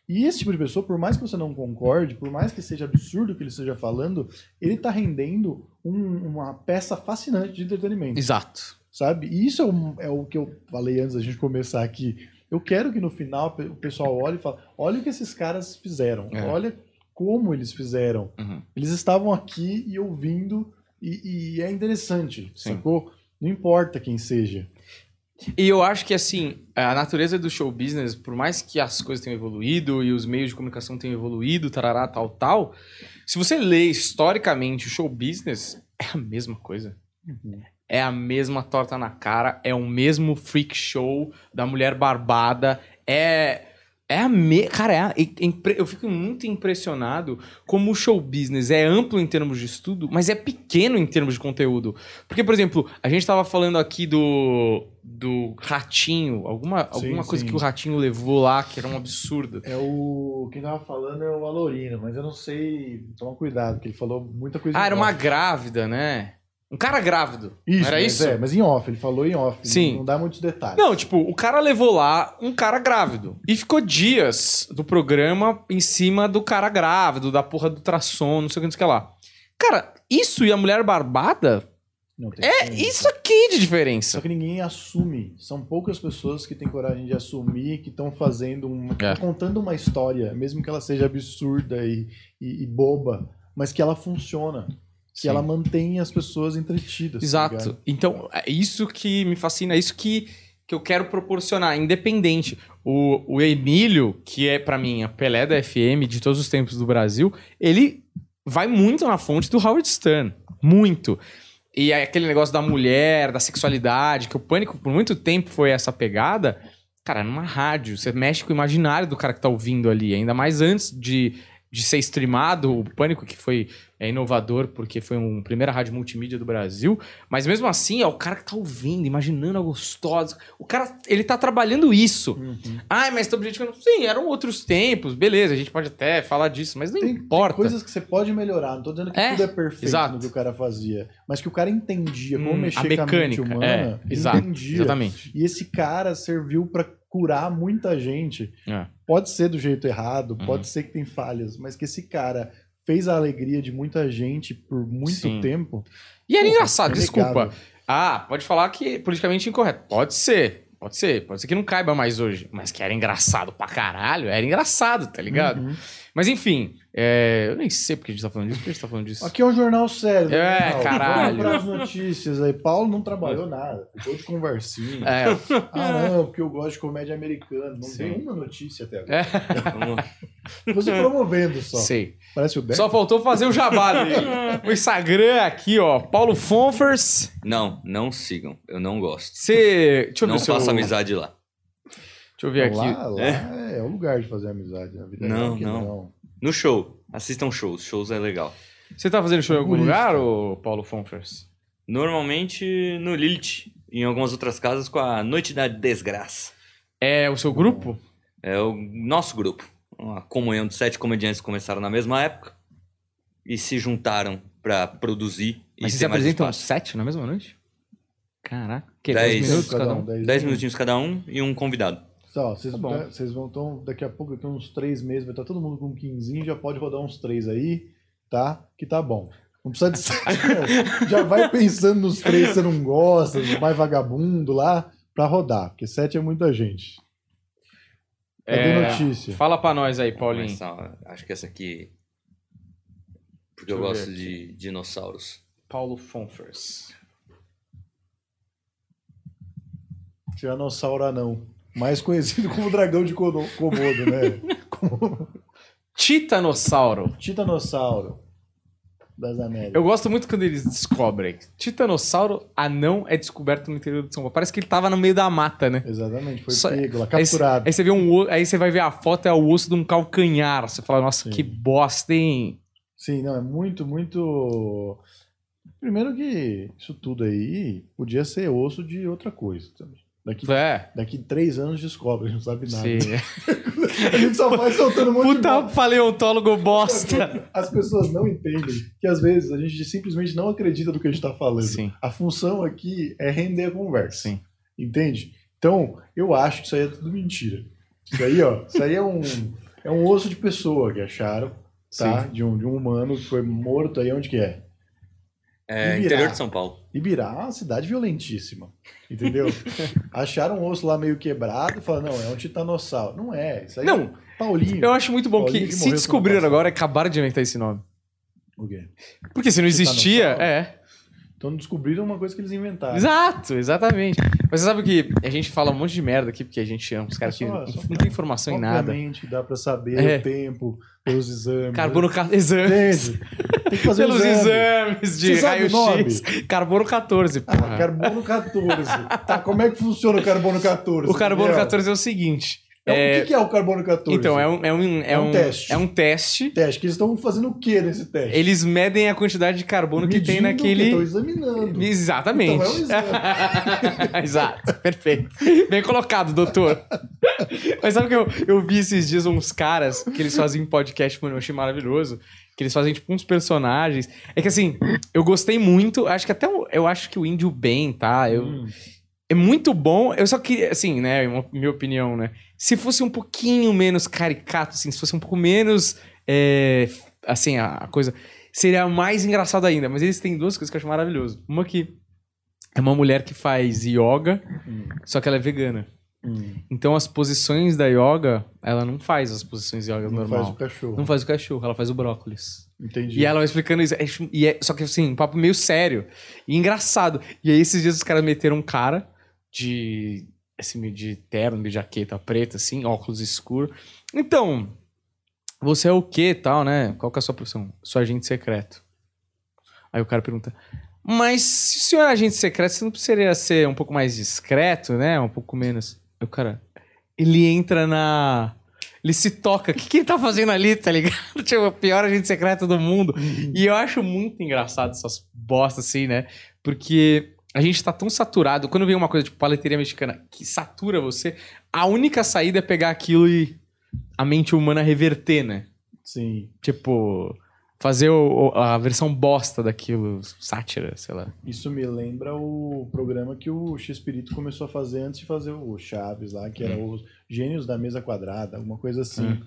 E esse tipo de pessoa, por mais que você não concorde, por mais que seja absurdo o que ele esteja falando, ele tá rendendo um- uma peça fascinante de entretenimento, Exato. Sabe? E isso é o, é o que eu falei antes da gente começar aqui. Eu quero que no final o pessoal olhe e fale, olha o que esses caras fizeram, É. olha como eles fizeram. Uhum. Eles estavam aqui e ouvindo, e, e é interessante, Sim. sacou? Não importa quem seja. E eu acho que, assim, a natureza do show business, por mais que as coisas tenham evoluído e os meios de comunicação tenham evoluído, tarará, tal, tal, se você lê historicamente o show business, é a mesma coisa. É a mesma torta na cara, é o mesmo freak show da mulher barbada, é. É a me... Cara, é a- eu fico muito impressionado como o show business é amplo em termos de estudo, mas é pequeno em termos de conteúdo. Porque, por exemplo, a gente tava falando aqui do, do Ratinho, alguma, Sim, alguma coisa sim. que o Ratinho levou lá, que era um absurdo. É o. Quem tava falando é o Alorino, mas eu não sei. Toma cuidado, que ele falou muita coisa Ah, era uma grávida, né? Um cara grávido. Isso, era mas isso? É, mas em off, ele falou em off. Sim. Não dá muitos detalhes. Não, tipo, o cara levou lá um cara grávido. E ficou dias do programa em cima do cara grávido, da porra do ultrassom, não sei o que, não sei o que lá. Cara, isso e a mulher barbada Não tem é como. isso aqui de Só diferença. que ninguém assume. São poucas pessoas que têm coragem de assumir que estão fazendo uma. É. contando uma história, mesmo que ela seja absurda e, e- e boba, mas que ela funciona. Que Sim. ela mantém as pessoas entretidas. tá Exato. ligado? então, é isso que me fascina, é isso que, que eu quero proporcionar, independente. O, o Emílio, que é pra mim a Pelé da FM de todos os tempos do Brasil, ele vai muito na fonte do Howard Stern. Muito. E aí, aquele negócio da mulher, da sexualidade, que o pânico por muito tempo foi essa pegada. Cara, numa rádio, você mexe com o imaginário do cara que tá ouvindo ali, ainda mais antes de, de ser streamado, o pânico que foi é, inovador, porque foi uma primeira rádio multimídia do Brasil. Mas mesmo assim, é o cara que tá ouvindo, imaginando a gostosa. O cara, ele tá trabalhando isso. Uhum. Ai, mas teu objetivo não. Sim, eram outros tempos, beleza, a gente pode até falar disso, mas não Tem, importa. tem coisas que você pode melhorar. Não tô dizendo que É, tudo é perfeito exato. no que o cara fazia. Mas que o cara entendia como Hum, mexer a mecânica. humana. é, exato, entendia. exatamente. E esse cara serviu pra curar muita gente. É. Pode ser do jeito errado, Uhum. pode ser que tem falhas, mas que esse cara fez a alegria de muita gente por muito Sim. tempo. E era engraçado, é desculpa. Ah, pode falar que é politicamente incorreto. Pode ser. Pode ser, pode ser que não caiba mais hoje. Mas que era engraçado pra caralho, era engraçado, tá ligado? Uhum. Mas enfim, é, eu nem sei porque a gente tá falando disso, porque a gente tá falando disso. Aqui é um jornal sério. né, É, Paulo? caralho. Vamos as notícias aí. Paulo não trabalhou nada. Ficou de conversinha. É, Ah, não, porque eu gosto de comédia americana. Não Sim. tem uma notícia até agora. é, Você promovendo só. sei. Parece o Beck. Só faltou fazer o jabá dele. O Instagram aqui, ó, Paulo Fonfers. Não, não sigam. Eu não gosto. Você. Deixa eu ver Não se eu- faça amizade lá. Deixa eu ver aqui. Lá, lá é. o lugar de fazer amizade na vida. Não, real que não. No show. Assistam shows. Shows é legal. Você tá fazendo show em algum lugar, ô Paulo Fonfers? Normalmente no Lilith. Em algumas outras casas com a Noite da Desgraça. É o seu grupo? É o nosso grupo. Uma comunhão de sete comediantes que começaram na mesma época. E se juntaram pra produzir e Mas vocês ter mais apresentam espaço. sete na mesma noite? Caraca. Que, Dez. dez minutos cada um? Dez, Dez minutinhos cada um e um convidado. Só, vocês, Tá vocês vão então, daqui a pouco, daqui a uns três meses, vai estar todo mundo com um quinzinho, já pode rodar uns três aí, tá? Que tá bom. Não precisa de sete, não. Já vai pensando nos três que você não gosta, no mais vagabundo lá, pra rodar, porque sete é muita gente. Cadê É, notícia? Fala pra nós aí, Paulinho. Acho que essa aqui. Porque Deixa eu eu gosto aqui. de dinossauros. Paulo Fonfers. Tiranossauro anão. Mais conhecido como dragão de Komodo, né? Como Titanossauro. Titanossauro das Américas. Eu gosto muito quando eles descobrem. Titanossauro anão é descoberto no interior de São Paulo. Parece que ele tava no meio da mata, né? Exatamente, foi Só- pego lá, Aí, capturado. aí você vê um aí você vai ver a foto, é o osso de um calcanhar. Você fala, nossa, Sim. que bosta, hein? Sim, não, é muito, muito. Primeiro que isso tudo aí podia ser osso de outra coisa também. Daqui, É. daqui três anos descobre, a gente não sabe nada. Sim. A gente só vai soltando um monte de Puta paleontólogo bosta. As pessoas não entendem que às vezes a gente simplesmente não acredita do que a gente tá falando. Sim. A função aqui é render a conversa. Sim. Entende? Então, eu acho que isso aí é tudo mentira. Isso aí, ó, isso aí é um, é um osso de pessoa que acharam, tá? De um, de um humano que foi morto aí, onde que é? É, Ibirá. interior de São Paulo. Ibirá é uma cidade violentíssima, entendeu? Acharam um osso lá meio quebrado e falaram, não, é um titanossauro. Não é, isso aí Não. é Paulinho. Eu acho muito bom Paulinho que se descobriram agora, acabaram de inventar esse nome. O quê? Porque se não existia, é. Então descobriram uma coisa que eles inventaram. Exato, exatamente. Mas você sabe que a gente fala um monte de merda aqui, porque a gente é uns caras que só- só- não tem informação em nada. Obviamente dá pra saber É. o tempo pelos exames. Carbono ca- exames. Entende? Tem que fazer Pelos exame. exames de raio-x. Carbono 14, Ah, porra. carbono 14. Tá, como é que funciona o carbono 14? O carbono Gabriel? 14 é o seguinte. É, é- O que que é o carbono 14? Então, é um, é um, é É um um teste. É um teste. Teste, que eles estão fazendo o que nesse teste? Eles medem a quantidade de carbono que tem Medindo quê? Estão naquele. examinando. Exatamente. Então é um exame. Exato, perfeito. Bem colocado, doutor. Mas sabe que eu, eu vi esses dias uns caras que eles fazem podcast, mano, eu achei maravilhoso. Que eles fazem, tipo, uns personagens. É que assim, eu gostei muito. Acho que até o- eu acho que o índio bem, tá? Eu, Hum, É muito bom. Eu só queria, assim, né? uma- Minha opinião, né? Se fosse um pouquinho menos caricato, assim, se fosse um pouco menos. é, assim, a, a coisa. Seria mais engraçado ainda. Mas eles têm duas coisas que eu acho maravilhoso. Uma que é uma mulher que faz yoga, hum, só que ela é vegana. hum. Então as posições da yoga, ela não faz as posições de yoga Não normal. faz o cachorro. Não faz o cachorro, ela faz o brócolis. Entendi. E ela vai explicando isso. é E é, só que assim, um papo meio sério e engraçado. E aí esses dias os caras meteram um cara de. Assim, meio de terno, de jaqueta preta, assim, óculos escuros. Então, você é o quê tal, né? Qual que é a sua profissão? Sou agente secreto. Aí o cara pergunta. Mas se o senhor é agente secreto, você não precisaria ser um pouco mais discreto, né? Um pouco menos. Aí o cara. Ele entra na. Ele se toca. O que, que ele tá fazendo ali, tá ligado? tipo, o pior agente secreto do mundo. E eu acho muito engraçado essas bostas assim, né? Porque a gente tá tão saturado. Quando vem uma coisa tipo paleteria mexicana que satura você, a única saída é pegar aquilo e a mente humana reverter, né? Sim. Tipo, fazer o- a versão bosta daquilo, sátira, sei lá. Isso me lembra o programa que o X-Pirito começou a fazer antes de fazer o Chaves lá, que era os Gênios da Mesa Quadrada, alguma coisa assim. Hum.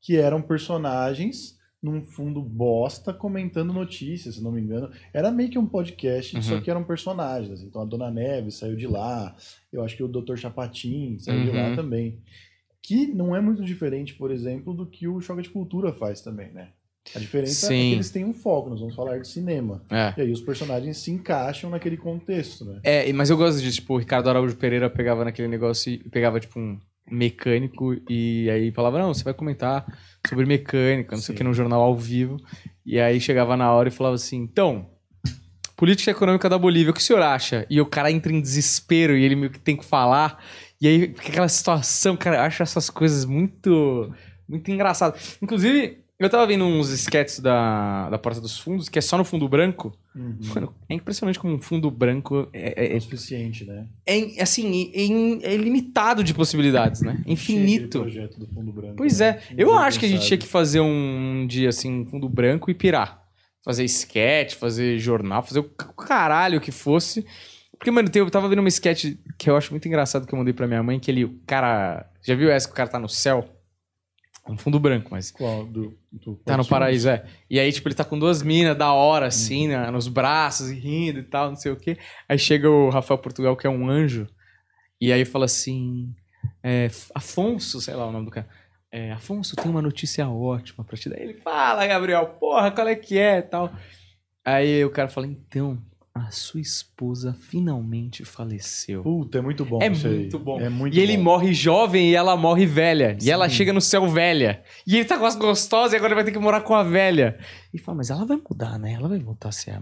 Que eram personagens num fundo bosta comentando notícias, se não me engano. Era meio que um podcast, Uhum. só que eram personagens. Então a Dona Neve saiu de lá, eu acho que o Dr. Chapatin saiu de lá Uhum. também. Que não é muito diferente, por exemplo, do que o Choque de Cultura faz também, né? A diferença é Sim. que eles têm um foco, nós vamos falar de cinema. É. E aí os personagens se encaixam naquele contexto, né? É, mas eu gosto de, tipo, o Ricardo Araújo Pereira pegava naquele negócio e pegava, tipo, um mecânico e aí falava, não, você vai comentar sobre mecânica, não sei o que, num jornal ao vivo. E aí chegava na hora e falava assim, então, política econômica da Bolívia, o que o senhor acha? E o cara entra em desespero e ele meio que tem que falar. E aí fica aquela situação, cara, eu acho essas coisas muito, muito engraçadas. Inclusive, eu tava vendo uns sketches da, da Porta dos Fundos, que é só no fundo branco. Uhum. Mano, é impressionante como um fundo branco é, é- É o suficiente, né? é, assim, é, é ilimitado de possibilidades, né? Infinito. projeto do fundo branco. Pois né? é. Eu acho que a gente tinha que fazer um dia, assim, um fundo branco e pirar. Fazer sketch, fazer jornal, fazer o caralho que fosse. Porque, mano, eu tava vendo uma sketch que eu acho muito engraçado que eu mandei pra minha mãe, que ele, o cara... Já viu essa que o cara tá no céu? Um fundo branco, mas... Qual? Do, do Tá no paraíso, é. E aí, tipo, ele tá com duas minas da hora, assim, Uhum. né, nos braços e rindo e tal, não sei o quê. Aí chega o Rafael Portugal, que é um anjo, e aí fala assim: é, Afonso, sei lá o nome do cara. É, Afonso, tem uma notícia ótima pra te dar. Ele fala, Gabriel, porra, qual é que é e tal. Aí o cara fala: então, a sua esposa finalmente faleceu. Puta, é muito bom É isso aí. muito bom. É muito E ele bom. morre jovem e ela morre velha. E ela Sim. chega no céu velha. E ele tá com as gostosas e agora ele vai ter que morar com a velha. E fala, mas ela vai mudar, né? Ela vai voltar a ser a...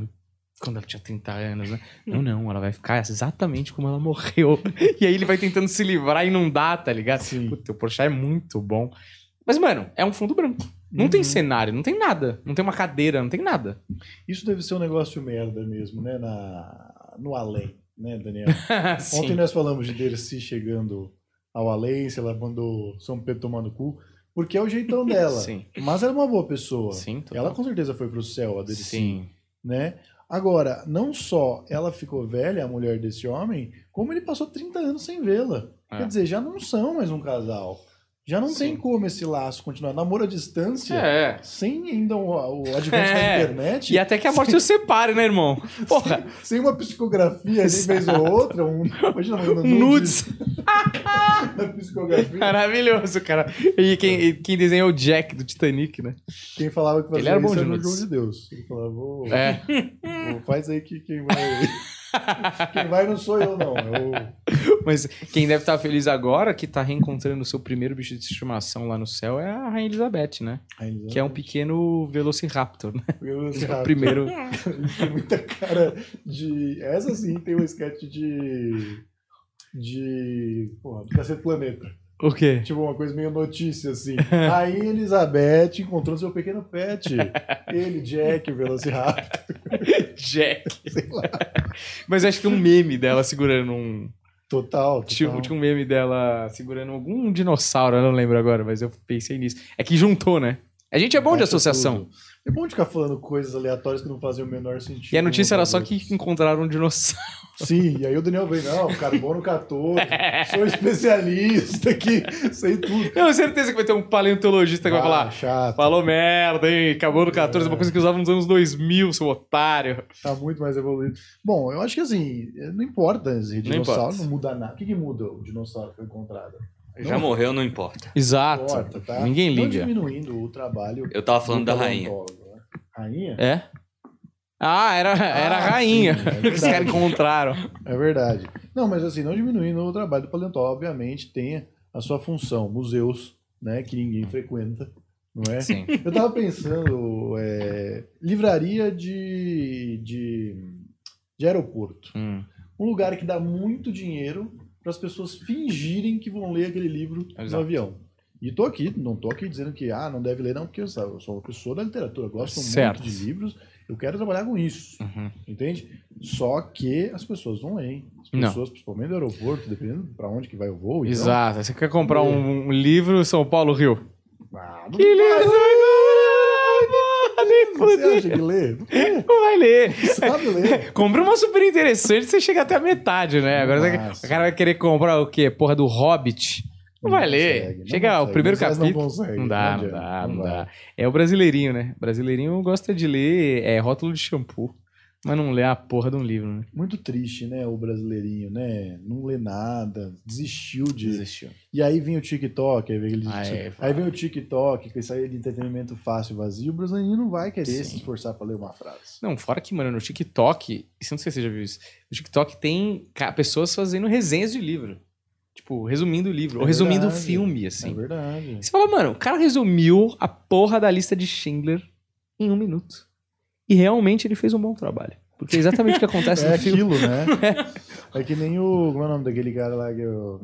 quando ela tinha 30 anos, né? Não, não, ela vai ficar exatamente como ela morreu. e aí ele vai tentando se livrar e não dá, tá ligado? Sim. Puta, o Porchat é muito bom. Mas, mano, é um fundo branco. Não tem Uhum. cenário, não tem nada. Não tem uma cadeira, não tem nada. Isso deve ser um negócio merda mesmo, né? Na... No além, né, Daniel? Ontem nós falamos de Dercy chegando ao além, se ela mandou São Pedro tomar no cu, porque é o jeitão dela. Sim. Mas ela é uma boa pessoa. Sim. Ela com certeza foi pro céu, a Dercy, Sim. né? Agora, não só ela ficou velha, a mulher desse homem, como ele passou 30 anos sem vê-la. É. Quer dizer, já não são mais um casal. Já não tem Sim. como esse laço continuar. Namoro à distância, É. sem ainda o, o advento É. da internet, E até que a morte os separe, né, irmão? Porra, sem uma psicografia ali, vez ou outra, um, imagina um nudes. psicografia. Maravilhoso, cara. E quem, e quem desenhou o Jack do Titanic, né? Quem falava que fazia Ele era bom isso de era o. João de Deus. Ele falava, "Ô, É. faz aí que quem vai... quem vai não sou eu, não. É o... Mas quem deve estar feliz agora, que tá reencontrando o seu primeiro bicho de estimação lá no céu, é a Rainha Elizabeth, né? Que é um pequeno Velociraptor, né? Eu, É o primeiro. tem muita cara de. Essa sim tem um sketch de. De. Porra, do Cacete Planeta. O quê? Tipo, uma coisa meio notícia, assim. Aí Elizabeth encontrou seu pequeno pet. Ele, Jack, o Velociraptor. Jack. Sei lá. Mas acho que tem um meme dela segurando um. Total. total. Tinha, tinha um meme dela segurando algum dinossauro, eu não lembro agora, mas eu pensei nisso. É que juntou, né? A gente é bom de associação. tudo. É bom de ficar falando coisas aleatórias que não fazem o menor sentido. E a notícia era só Não que encontraram um dinossauro. Sim, e aí o Daniel veio, não, carbono 14, sou especialista aqui, sei tudo. Não, certeza que vai ter um paleontologista que vai Ah, falar. chato, Falou merda, hein? Acabou no 14, É. uma coisa que usava nos anos 2000, seu otário. tá muito mais evoluído. Bom, eu acho que assim, não importa, esse dinossauro importa. não muda nada. O que, que muda o dinossauro que foi encontrado? Já Não morreu, não importa. Exato. Importa, tá? Ninguém Não liga. diminuindo o trabalho Eu tava falando do da rainha. né? Rainha? É? Ah, era, era a Ah, rainha sim, é que os caras encontraram. É verdade. Não, mas assim, não diminuindo o trabalho do paleontólogo, obviamente tem a sua função. Museus, né, que ninguém frequenta, não é? Sim. Eu tava pensando, é, livraria de, de, de aeroporto. Hum, Um lugar que dá muito dinheiro para as pessoas fingirem que vão ler aquele livro no Exato. avião. E tô aqui, não tô aqui dizendo que ah, não deve ler, não, porque eu, sabe, eu sou uma pessoa da literatura, gosto Certo. muito de livros, eu quero trabalhar com isso, uhum. entende? Só que as pessoas não leem. As Não. pessoas, principalmente no aeroporto, dependendo para onde que vai o voo. então- Exato. Você quer comprar um, um livro São Paulo Rio? Ah, não Que livro! Você acha que lê? Não Não vai ler. sabe ler. Compra uma super interessante, você chega até a metade, né? Agora Nossa. o cara vai querer comprar o quê? Porra do Hobbit. Não vai ler. consegue, não Chega consegue. primeiro Moisés capítulo. Não, consegue, Não dá, não, dá, não, vai. dá. É o brasileirinho, né? O brasileirinho gosta de ler é, rótulo de shampoo, mas não lê a porra de um livro, né? Muito triste, né? O brasileirinho, né? Não lê nada, desistiu de. Desistiu. E aí vem o TikTok, aí vem, ele- Ah, é, aí vem o TikTok, que sai de entretenimento fácil e vazio, o brasileirinho não vai querer Sim. se esforçar pra ler uma frase. Não, fora que, mano, no TikTok, isso eu não sei se você já viu isso, no TikTok tem pessoas fazendo resenhas de livro. Tipo, resumindo o livro, É ou resumindo o filme, É assim. verdade. Você fala, mano, o cara resumiu a porra da lista de Schindler em um minuto. E realmente ele fez um bom trabalho. Porque é exatamente o que acontece É no filme. aquilo, né? É que nem o. Como é o nome daquele cara lá que o.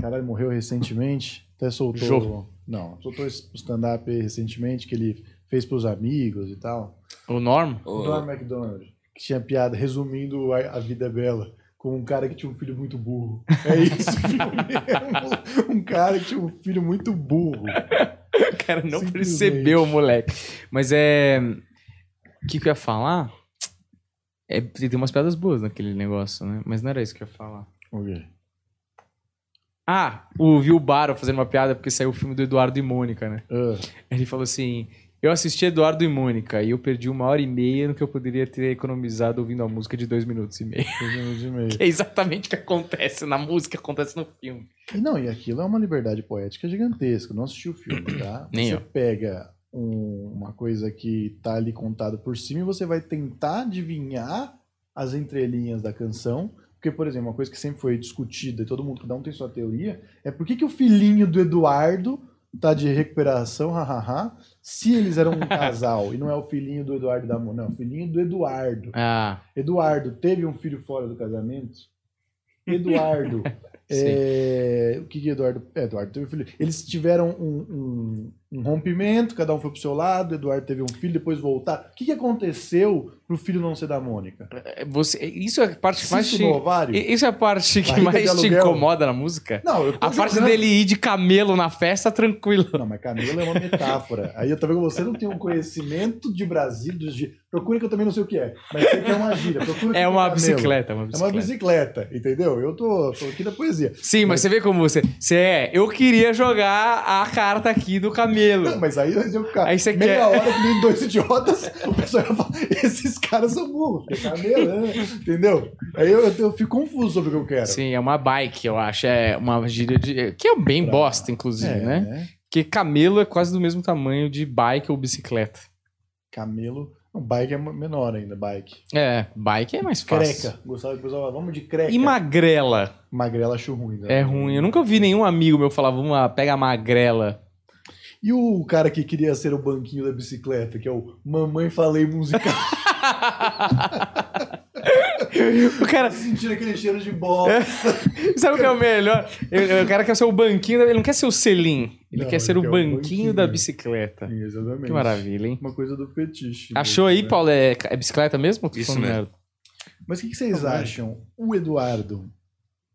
Caralho, morreu recentemente. Até soltou. Jô. Não, soltou esse stand-up recentemente que ele fez pros amigos e tal. O Norm? O Norm MacDonald, que tinha piada resumindo a, a vida é bela. Com um cara que tinha um filho muito burro. É isso, filme. Um cara que tinha um filho muito burro. O cara não percebeu, moleque. Mas é. O que, que eu ia falar? É, tem umas piadas boas naquele negócio, né? Mas não era isso que eu ia falar. O quê? Ah, o Viu Baro fazendo uma piada porque saiu o filme do Eduardo e Mônica, né? Ah, Ele falou assim: Eu assisti Eduardo e Mônica e eu perdi uma hora e meia no que eu poderia ter economizado ouvindo a música de dois minutos e meio. dois minutos e meio. É exatamente o que acontece na música, acontece no filme. E não, e aquilo é uma liberdade poética gigantesca. Eu não assisti o filme, tá? Nem você eu. pega um- uma coisa que tá ali contada por cima e você vai tentar adivinhar as entrelinhas da canção. Porque, por exemplo, uma coisa que sempre foi discutida e todo mundo, cada um tem sua teoria, é por que, que o filhinho do Eduardo tá de recuperação, hahaha, se eles eram um casal e não é o filhinho do Eduardo da Mo, não, é o filhinho do Eduardo. Ah, Eduardo teve um filho fora do casamento? Eduardo. é, o que que Eduardo. É, Eduardo teve um filho. Eles tiveram um, um- um rompimento, cada um foi pro seu lado, Eduardo teve um filho, depois voltar. O que, que aconteceu pro filho não ser da Mônica? é, você, isso é a parte que mais te? Isso é a parte que Barriga mais te incomoda na música? Não, eu tô A parte jogando- dele ir de camelo na festa, tranquilo. Não, mas Camila é uma metáfora. Aí eu tô vendo você não tem um conhecimento de Brasil, dos de... procura que eu também não sei o que é. Mas sei que é uma gíria. Procura que É uma camelo. bicicleta, é uma É bicicleta. uma bicicleta, entendeu? Eu tô, tô aqui na poesia. Sim, mas você vê como você. Você é. Eu queria jogar a carta aqui do camelo. Não, mas aí nós vamos ficar Aí você meia quer- hora que nem dois idiotas, o pessoal vai falar, esses caras são burros, tá meio, né? entendeu? Aí eu, eu fico confuso sobre o que eu quero. Sim, é uma bike, eu acho. É uma gíria de. Que é bem Pra- bosta, inclusive, É, né? Porque camelo é quase do mesmo tamanho de bike ou bicicleta. Camelo. Não, bike é menor ainda, bike. É, bike é mais fácil. Creca. Gostava pessoal falava, vamos de creca. E magrela? Magrela acho ruim. né? É ruim. Eu nunca vi nenhum amigo meu falar, vamos lá, pega a magrela. E o cara que queria ser o banquinho da bicicleta, que é o Mamãe Falei Musical. o cara. Sentindo aquele cheiro de bola. Sabe o que é o melhor? O cara quer ser o banquinho, da- ele não quer ser o selim. Ele Não, quer ser ele o quer o banquinho, banquinho. da bicicleta. Sim, exatamente. Que maravilha, hein? Uma coisa do fetiche. Achou mesmo, aí, né? Paulo? É, é bicicleta mesmo? Isso mesmo. merda? Mas o que, que vocês acham? O Eduardo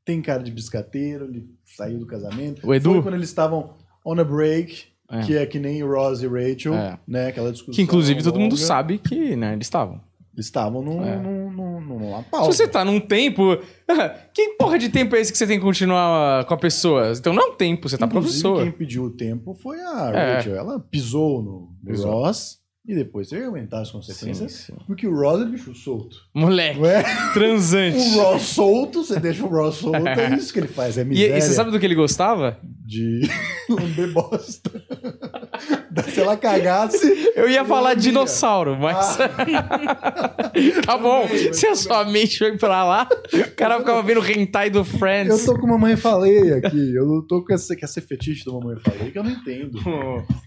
tem cara de biscateiro, ele saiu do casamento. O Edu? Foi quando eles estavam on a break, É. que é que nem Ross e Rachel, É. né? Aquela discussão. Que inclusive todo mundo longa. sabe que né, eles estavam. Eles estavam num, É. num, num, numa Se pausa. você tá num tempo. que porra de tempo é esse que você tem que continuar com a pessoa? Então não é um tempo, você tá com a Inclusive, pessoa. quem pediu o tempo foi a É. Rachel. Ela pisou no, no Pisou. Ross e depois teve que aumentar as Sim, consequências. sim. Porque o Ross é bicho solto. Moleque, é? transante. O Ross solto, você deixa o Ross solto, é isso que ele faz. É E, miséria e você sabe do que ele gostava? de lamber bosta. Se ela cagasse, Eu ia falar dinossauro, mas. tá bom. Também, Se a sua mente foi pra lá, o cara ficava vendo o hentai do Eu Friends. tô com mamãe falei aqui. Eu não tô com esse, com esse fetiche do mamãe falei que eu não entendo.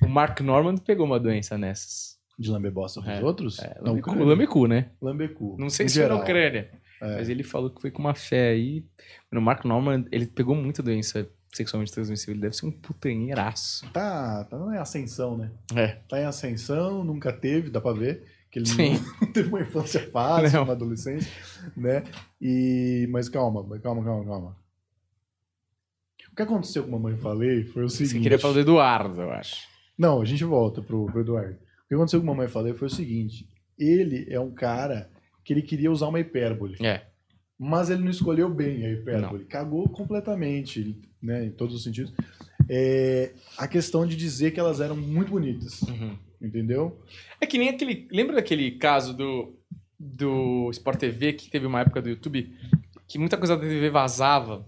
O Mark Norman pegou uma doença nessas. De lamber bosta pros É, outros? É, não, lambecu, crânio. lambecu, né? Lambecu. Não sei se foi na geral. Ucrânia. É. Mas ele falou que foi com uma fé aí. No Mark Norman, ele pegou muita doença sexualmente transmissível. Ele deve ser um putanheiraço. Tá, tá em ascensão, né? É. Tá em ascensão, nunca teve, dá pra ver. Que ele Sim. não teve uma infância fácil, Não. uma adolescência, né? E... Mas calma, calma, calma, calma. O que aconteceu com a mamãe falei foi o seguinte... Você queria falar do Eduardo, eu acho. Não, a gente volta pro, pro Eduardo. O que aconteceu com a mamãe falei foi o seguinte: ele é um cara que ele queria usar uma hipérbole, É. mas ele não escolheu bem a hipérbole. Cagou completamente, né, em todos os sentidos. é a questão de dizer que elas eram muito bonitas. Uhum. Entendeu? É que nem aquele. Lembra daquele caso do, do Sport TV que teve uma época do YouTube que muita coisa da TV vazava?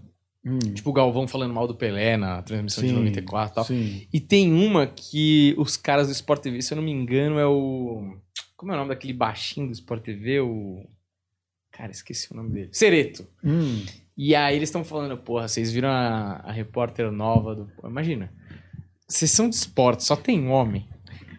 Hum, Tipo o Galvão falando mal do Pelé na transmissão de Sim, 94 e tal. Sim. E tem uma que os caras do Sport TV, se eu não me engano, é o. Como é o nome daquele baixinho do Sport TV? O. Cara, esqueci o nome dele. Sereto. Hum, E aí eles estão falando, porra, vocês viram a, a repórter nova do. Imagina. Sessão de esporte, só tem homem.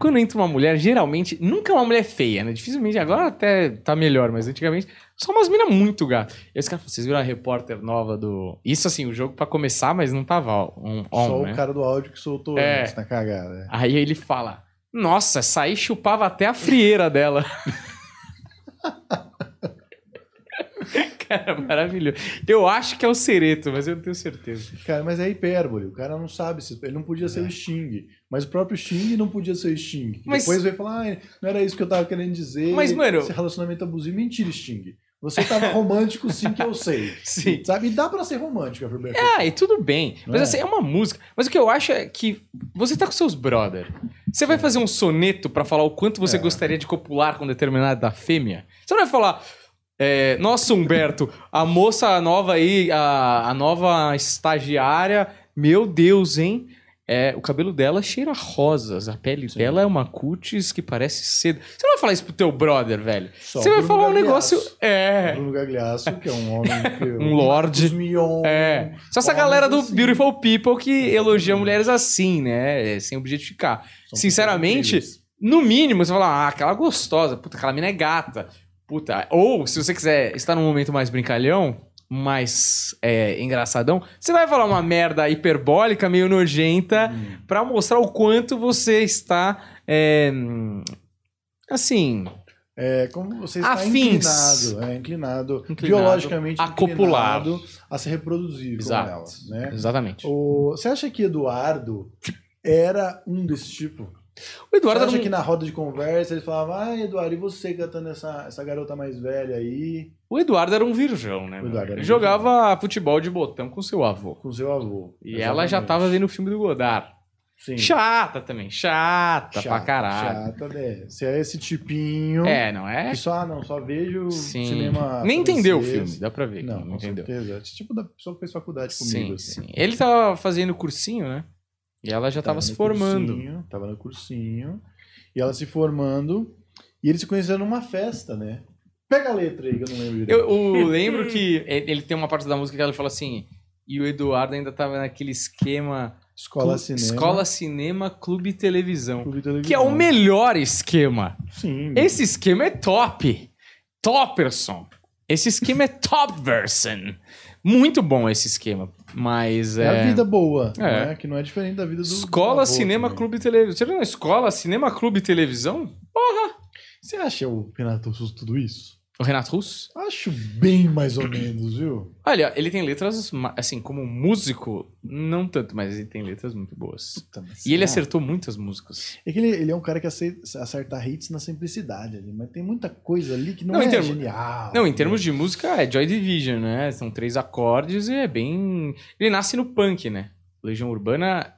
Quando entra uma mulher, geralmente, nunca é uma mulher feia, né? Dificilmente, agora até tá melhor, mas antigamente, só umas minas muito gatas. E os caras falam, vocês viram a repórter nova do. Isso assim, o jogo pra começar, mas não tava um só homem. o né? cara do áudio que soltou É. antes na cagada. é. Aí ele fala: Nossa, essa aí chupava até a frieira dela. Cara, maravilhoso. Eu acho que é o Cereto, mas eu não tenho certeza. Cara, mas é hipérbole. O cara não sabe se. Ele não podia ser o Sting. Mas o próprio Sting não podia ser o Sting. Mas- Depois veio falar, ah, não era isso que eu tava querendo dizer. Mas, mano- Esse relacionamento abusivo. Mentira, Sting. Você tava romântico, sim, que eu sei. Sim. Sabe? E dá pra ser romântico, Roberto. Ah, e tudo bem. Não Mas é? assim, é uma música. Mas o que eu acho é que você tá com seus brother. Você vai fazer um soneto pra falar o quanto você É. gostaria de copular com determinada fêmea? Você não vai falar. É, Nossa, Humberto, a moça nova aí, a, a nova estagiária, meu Deus, hein? É, o cabelo dela cheira a rosas, a pele dela é uma cutis que parece cedo. Você não vai falar isso pro teu brother, velho. Só você vai falar um negócio. É. Bruno Gagliasso, que é um homem. Que, Um lorde. Mion. É. Só essa galera do assim. Beautiful People que elogia mulheres assim, né? É, Sem objetificar. São Sinceramente, no mínimo, você fala, ah, aquela gostosa, puta, aquela mina é gata. Puta. Ou, se você quiser estar num momento mais brincalhão, mais é, engraçadão, você vai falar uma merda hiperbólica, meio nojenta, Hum. pra mostrar o quanto você está. é, assim. É como você está Afins. inclinado, é, inclinado, Inclinado biologicamente a copular. a se reproduzir Exato. com ela, né? Exatamente. O, você acha que Eduardo era um desse tipo? O Eduardo acha um- que na roda de conversa ele falava, ah, Eduardo, e você cantando essa, essa garota mais velha aí O Eduardo era um virgão, né? Era Ele um jogava futebol de botão com seu avô. com seu avô? E ela já Exatamente. tava vendo o filme do Godard. Sim. Chata também, chata, pra caralho. Chata, né? Você é esse tipinho É, não é? que só, ah, não, só vejo Sim. cinema Nem entendeu o filme, dá pra ver. Não, Não, com entendeu. certeza. Esse tipo da pessoa que fez faculdade Sim, comigo. assim. sim. Ele tava fazendo cursinho, né? E ela já tava, no se formando. cursinho, tava no cursinho. E ela se formando. E eles se conheceram numa festa, né? Pega a letra aí, que eu não lembro direito. Eu, eu lembro que ele tem uma parte da música que ela fala assim. E o Eduardo ainda tava naquele esquema. Escola clu- Cinema. Escola Cinema, Clube Televisão. Clube Televisão. Que é o melhor esquema. Sim. Esse esquema é top. Topperson. Esse esquema é top version. Muito bom esse esquema. Mas É, é. a vida boa, É. né? Que não é diferente da vida do. Escola, do Cinema, também. Clube Televisão. Você viu na escola, Cinema, Clube Televisão? Você acha o Renato Russo tudo isso? O Renato Russo? Acho bem mais ou menos, viu? Olha, ele tem letras, assim, como músico, não tanto, mas ele tem letras muito boas. Puta, E ele será? acertou muitas músicas. É que ele, ele é um cara que acerta, acerta hits na simplicidade ali, mas tem muita coisa ali que não, Não, é termos- genial. Não, em termos de música, é Joy Division, né? São três acordes e é bem. Ele nasce no punk, né? Legião Urbana,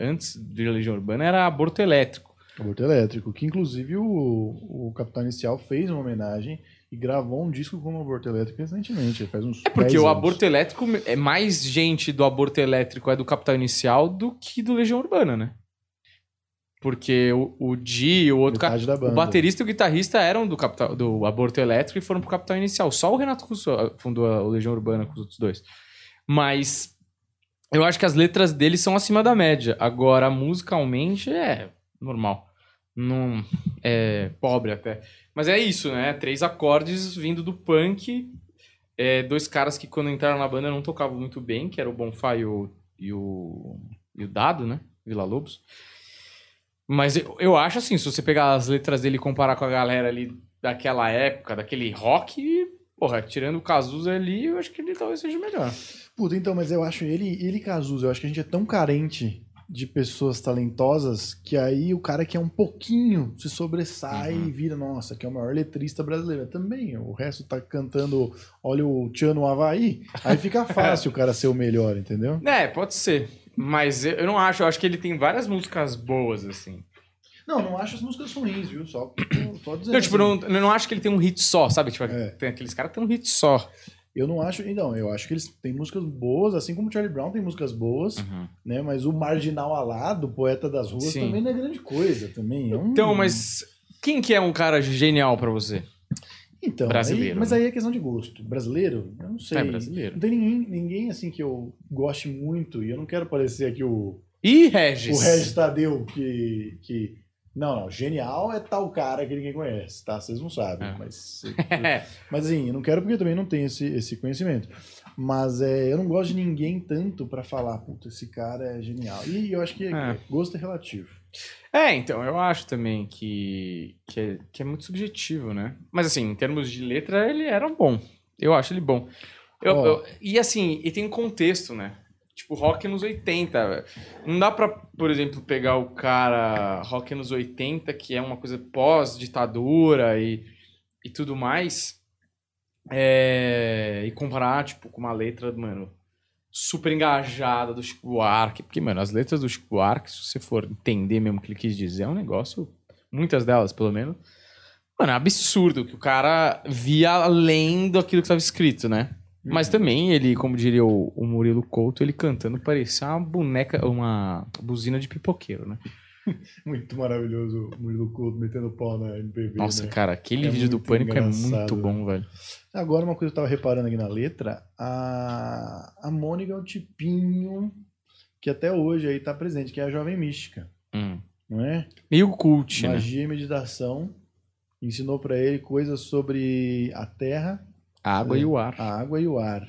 antes de Legião Urbana, era aborto elétrico. Aborto Elétrico, que inclusive o, o Capital Inicial fez uma homenagem e gravou um disco com o Aborto Elétrico recentemente, faz uns É porque 10 o anos. aborto elétrico é mais gente do aborto elétrico é do Capital Inicial do que do Legião Urbana, né? Porque o, o Di, o outro cara. O baterista e o guitarrista eram do, Capital, do Aborto Elétrico e foram pro Capital Inicial. Só o Renato Russo ah, fundou a o Legião Urbana com os outros dois. Mas eu acho que as letras dele são acima da média. Agora, musicalmente, é normal. Não, é pobre até. Mas é isso, né? Três acordes vindo do punk. É, dois caras que quando entraram na banda não tocavam muito bem, que era o Bonfá e o, e o, e o Dado, né? Vila Lobos. Mas eu, eu acho assim, se você pegar as letras dele e comparar com a galera ali daquela época, daquele rock, porra, tirando o Cazuza ali, eu acho que ele talvez seja melhor. Puta, então, mas eu acho ele, ele Cazuza, eu acho que a gente é tão carente de pessoas talentosas que aí o cara que é um pouquinho se sobressai Uhum. e vira, nossa, que é o maior letrista brasileiro. Também, o resto tá cantando Olha o Tchan no Havaí, aí fica fácil o cara ser o melhor, entendeu? É, pode ser. Mas eu não acho, eu acho que ele tem várias músicas boas, assim. Não, não acho as músicas ruins, viu? Só, só dizendo. Eu, tipo, assim. não, eu não acho que ele tem um hit só, sabe? Tipo, É. tem aqueles caras que tem um hit só. Eu não acho. Então, eu acho que eles têm músicas boas, assim como o Charlie Brown tem músicas boas, né? Mas o Marginal Alado, poeta das ruas, Sim. também não é grande coisa. Também é um... Então, mas quem que é um cara genial pra você? Então, brasileiro, aí- mas né? aí é questão de gosto. Brasileiro? Eu não sei. É brasileiro. Não tem ninguém, ninguém assim que eu goste muito, e eu não quero parecer aqui o, Ih, Regis. o Regis Tadeu, que, que. Não, não, genial é tal cara que ninguém conhece, tá? Vocês não sabem, É. mas. Mas assim, eu não quero porque eu também não tenho esse, esse conhecimento. Mas é, eu não gosto de ninguém tanto pra falar, puta, esse cara é genial. E eu acho que É. gosto é relativo. É, então, eu acho também que, que, é, que é muito subjetivo, né? Mas assim, em termos de letra, ele era bom. Eu acho ele bom. Eu- Ó. eu- e assim, e tem um contexto, né? Tipo, rock nos 80. Não dá pra, por exemplo, pegar o cara rock nos 80, que é uma coisa pós-ditadura e, e tudo mais, é, e comparar, tipo, com uma letra, mano, super engajada do Chico Buarque. Porque, mano, as letras do Chico Buarque, se você for entender mesmo o que ele quis dizer, é um negócio, muitas delas, pelo menos, mano, é absurdo que o cara via além daquilo que estava escrito, né? Mas também ele, como diria o, o Murilo Couto, ele cantando parecia uma boneca, uma buzina de pipoqueiro, né? Muito maravilhoso o Murilo Couto metendo pau na MPB. Nossa, né? cara, aquele É vídeo do Pânico é muito bom, velho. Agora, uma coisa que eu tava reparando aqui na letra, a, a Mônica é um tipinho que até hoje aí tá presente, que é a Jovem Mística, Hum. não é? Meio cult, né? Magia e meditação. Ensinou pra ele coisas sobre a terra, A água É. e o ar. a água e o ar.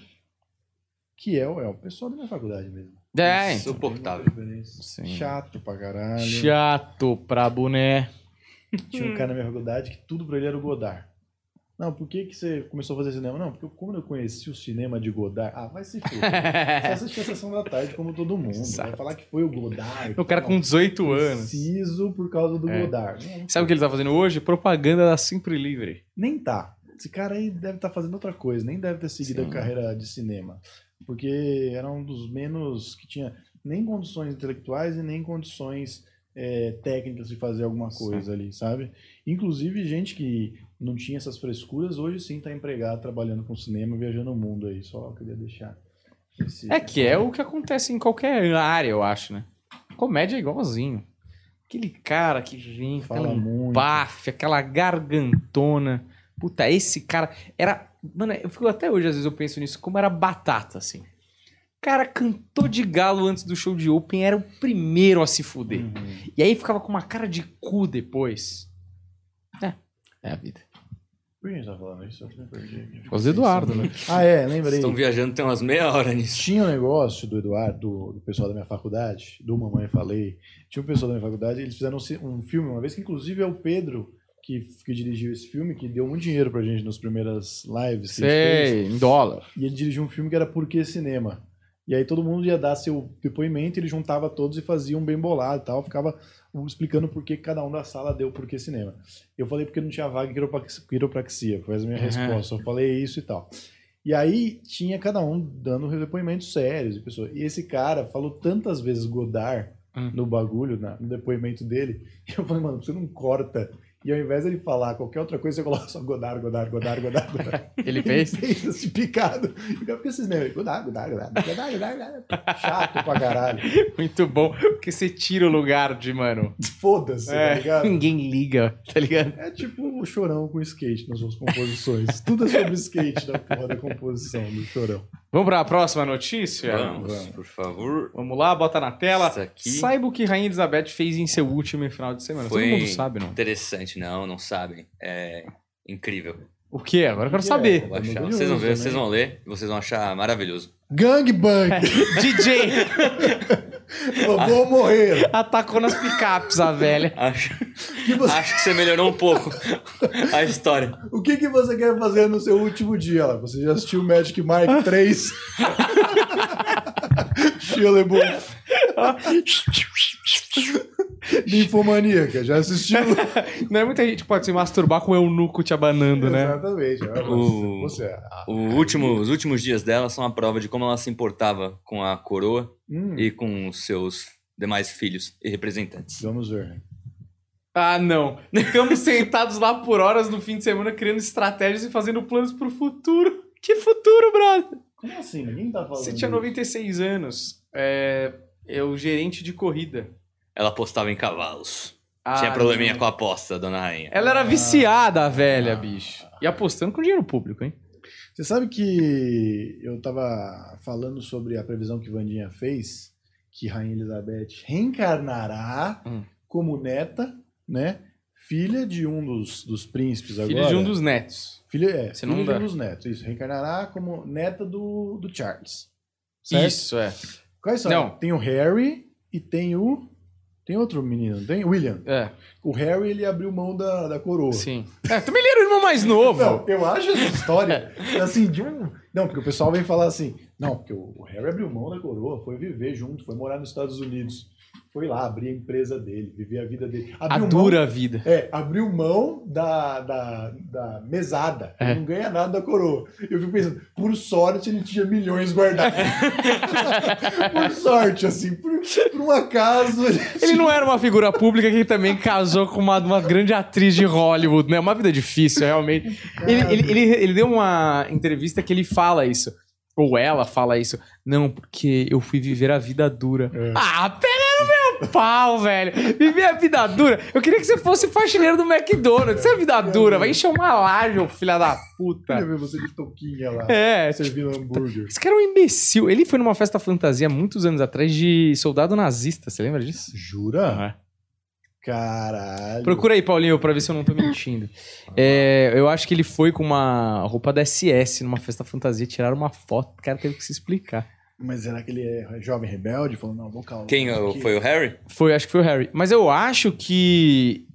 Que é, o- é o pessoal da minha faculdade mesmo. É, Isso. então. Insuportável. Chato pra caralho. Chato pra boné. Tinha um cara na minha faculdade que tudo pra ele era o Godard. Não, por que, que você começou a fazer cinema? Não, porque como eu conheci o cinema de Godard. Ah, vai se fuder. Você assistiu a sessão da tarde como todo mundo. Exato. Vai falar que foi o Godard. o cara Não, com 18 anos. Preciso por causa do É. Godard. Não, Sabe o que ele tá fazendo hoje? Propaganda da Sempre Livre. Nem tá. Esse cara aí deve estar fazendo outra coisa, nem deve ter seguido Sim. a carreira de cinema. Porque era um dos menos que tinha nem condições intelectuais e nem condições é, técnicas de fazer alguma coisa ali, sabe? Inclusive, gente que não tinha essas frescuras, hoje sim tá empregado, trabalhando com cinema, viajando o mundo aí. Só queria deixar. esse- É que é o que acontece em qualquer área, eu acho, né? Comédia é igualzinho. Aquele cara que vem, Fala aquela muito. aquela gargantona. Puta, esse cara era. Mano, eu fico até hoje, às vezes eu penso nisso, como era batata, assim. O cara cantou de galo antes do show de Open, era o primeiro a se fuder. Uhum. E aí ficava com uma cara de cu depois. É, é a vida. Por que a gente tá falando isso? Eu perdi. Por causa do Eduardo, né? Ah, é, Vocês lembrei. estão viajando tem umas meia hora nisso. Tinha um negócio do Eduardo, do, do pessoal da minha faculdade, do Mamãe Falei. Tinha um pessoal da minha faculdade, eles fizeram um um filme uma vez, que inclusive é o Pedro que, que dirigiu esse filme, que deu muito dinheiro pra gente nas primeiras lives que a gente fez. Sei, em dólar. E ele dirigiu um filme que era Por que Cinema? E aí todo mundo ia dar seu depoimento, ele juntava todos e fazia um bem bolado e tal, ficava explicando por que cada um da sala deu por que cinema. Eu falei porque não tinha vaga em quiroprax- quiropraxia, foi a minha Uhum. resposta. Eu falei isso e tal. E aí tinha cada um dando depoimentos sérios. E, pessoa, e esse cara falou tantas vezes Godard Hum. no bagulho, na- no depoimento dele, e eu falei, mano, você não corta. E ao invés dele falar qualquer outra coisa, você coloca só Godard, Godard, Godard, Godard, Godard. Ele fez? Ele fez esse picado. E por que esses negócios? Godard, Godard, Godard, Godard, Godard. Chato pra caralho. Muito bom. Porque você tira o lugar de, mano. Foda-se, tá É, ligado? ninguém liga, tá ligado? É tipo o chorão com skate nas suas composições. Tudo é sobre skate na porra da composição do chorão. Vamos pra próxima notícia? Vamos, vamos. por favor. Vamos lá, bota na tela. Isso aqui Saiba o que Rainha Elizabeth fez em seu último final de semana. foi Todo mundo sabe, não? interessante. Não, não sabem. É incrível. O quê? Agora eu quero Que saber. Vou É achar. Vocês vão ver, também. vocês vão ler e vocês vão achar maravilhoso. Gangbang! DJ Eu vou morrer! atacou nas picapes, a velha. Acho, Que você- acho que você melhorou um pouco a história. o que, que você quer fazer no seu último dia? Lá? Você já assistiu Magic Mike 3? Shia LaBeouf. Ninfomaníaca, já assistiu? Não é muita gente que pode se masturbar com o eunuco te abanando, né? Exatamente. Ah, O- Você, ah, O último- os últimos dias dela são a prova de como ela se importava com a coroa hum, e com os seus demais filhos e representantes. Vamos ver. Ah, não. Ficamos sentados lá por horas no fim de semana criando estratégias e fazendo planos pro futuro. Que futuro, brother? Como assim? Ninguém tá falando. Você tinha disso. 96 anos. É, é o gerente de corrida. Ela apostava em cavalos. Ah, Tinha probleminha não. com a aposta, dona rainha. Ela era viciada, a velha, bicho. E apostando com dinheiro público, hein? Você sabe que eu tava falando sobre a previsão que Vandinha fez, que Rainha Elizabeth reencarnará Hum. como neta, né? Filha de um dos, dos príncipes agora. Filho de um dos netos. Filha, é, Se filha não de um dos netos. Isso, reencarnará como neta do, do Charles. Certo? Isso, é. Quais são? Não. Tem o Harry e tem o... Tem outro menino, tem? William. É, O Harry, ele abriu mão da, da coroa. sim. É, também ele era o irmão mais novo. Não, eu acho essa história assim de um. Não, porque o pessoal vem falar assim, não, porque o Harry abriu mão da coroa, foi viver junto, foi morar nos Estados Unidos, foi lá abrir a empresa dele, viver a vida dele. A Abriu dura vida. É, abriu mão da, da, da mesada. É. Ele não ganha nada da coroa. Eu fico pensando, por sorte ele tinha milhões guardados. por sorte, assim, por, por um acaso. Ele... Ele não era uma figura pública que também casou com uma, uma grande atriz de Hollywood, né? Uma vida difícil, realmente. Ele, ele, ele, ele deu uma entrevista que ele fala isso. Ou ela fala isso. Não, porque eu fui viver a vida dura. É. Ah, pera pau, velho. Viver a vida dura. Eu queria que você fosse faxineiro do McDonald's. Isso é vida dura. Vai encher uma laje, filha da Queria puta. ver você de touquinha lá, É, servindo hambúrguer. esse cara é um imbecil. Ele foi numa festa fantasia muitos anos atrás de soldado nazista. Você lembra disso? Jura? Caralho. Procura aí, Paulinho, pra ver se eu não tô mentindo. É, eu acho que ele foi com uma roupa da SS numa festa fantasia, tiraram uma foto, o cara teve que se explicar. Mas será que ele é jovem rebelde? Falou, não, vou calma. Quem o- foi o Harry? Foi, acho que foi o Harry. Mas eu acho que.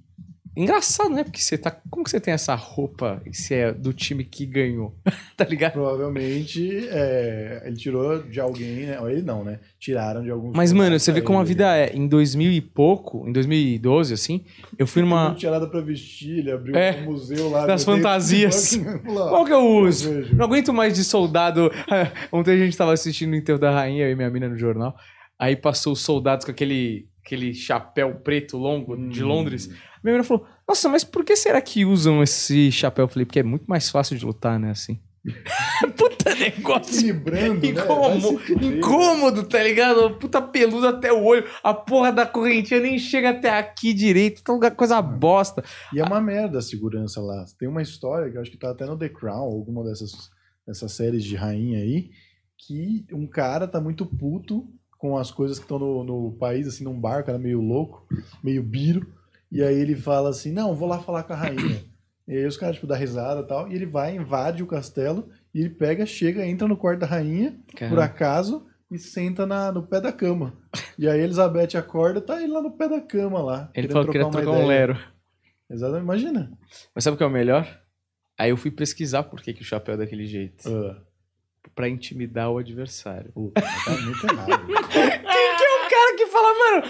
Engraçado, né? Porque você tá. Como que você tem essa roupa e você é do time que ganhou? tá ligado? Provavelmente é, ele tirou de alguém, né? Ou ele não, né? Tiraram de alguns. Mas, mano, você vê como a ele. vida é. Em 2000 e pouco, em 2012, assim, eu fui numa. Não tinha nada pra vestir, ele abriu É, um museu lá. das de fantasias. Qual que eu uso? eu. Não aguento mais de soldado. Ontem a gente tava assistindo o enterro da rainha, e minha mina no jornal. Aí passou os soldados com aquele, aquele chapéu preto longo de Hum. Londres. Minha mina falou: Nossa, mas por que será que usam esse chapéu? Eu falei: Porque é muito mais fácil de lutar, né? Assim. Puta negócio. Equilibrando, né? Incômodo, fuder. incômodo, tá ligado? Puta peludo até o olho. A porra da correntinha nem chega até aqui direito. Tá lugar coisa bosta. E é uma merda a segurança lá. Tem uma história que eu acho que tá até no The Crown, alguma dessas, dessas séries de rainha aí, que um cara tá muito puto com as coisas que estão no, no país, assim, num bar, o cara meio louco, meio biro, e aí ele fala assim, não, vou lá falar com a rainha. E aí os caras, tipo, dá risada e tal, e ele vai, invade o castelo, e ele pega, chega, entra no quarto da rainha, por acaso, e senta na, no pé da cama. E aí a Elizabeth acorda, tá ele lá no pé da cama lá. Ele falou que queria trocar um ideia. lero. Exatamente, imagina. Mas sabe o que é o melhor? Aí eu fui pesquisar por que, que o chapéu é daquele jeito. Ah, Pra intimidar o adversário. puta, tá muito errado. Quem que é o cara que fala, mano?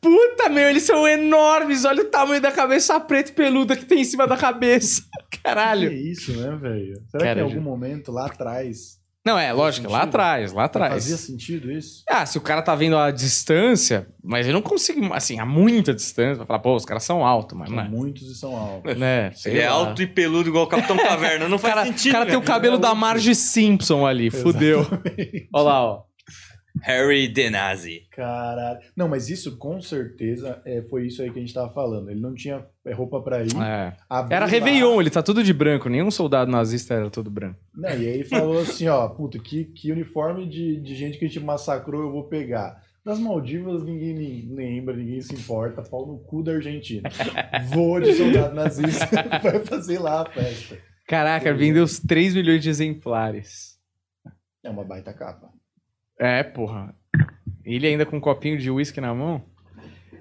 Puta, meu, eles são enormes. Olha o tamanho da cabeça preta e peluda que tem em cima da cabeça. que Caralho. isso, né, velho? Será Cara, que em algum momento lá atrás Não, é, lógico, lá atrás, lá fazia atrás. sentido isso? Ah, se o cara tá vendo a distância, mas eu não consigo, assim, a muita distância, pra falar, pô, os caras são altos, mas, São mano, muitos e são altos. né? Ele é lá. alto e peludo igual o Capitão Caverna. Não O faz cara, sentido. o cara tem o cabelo da Marge Simpson ali, fudeu. Olha lá, ó. Harry Denazzi. Caralho. Não, mas isso com certeza é, foi isso aí que a gente tava falando. Ele não tinha é, roupa pra ir. É. Era Réveillon, ele tá tudo de branco, nenhum soldado nazista era todo branco. Não, e aí ele falou assim, ó, puta, que, que uniforme de, de gente que a gente massacrou eu vou pegar. Das Maldivas ninguém nem lembra, ninguém se importa, pau no cu da Argentina. Vou de soldado nazista, vai fazer lá a festa. Caraca, vendeu os 3 milhões de exemplares. É uma baita capa. É, porra. Ele ainda com um copinho de uísque na mão.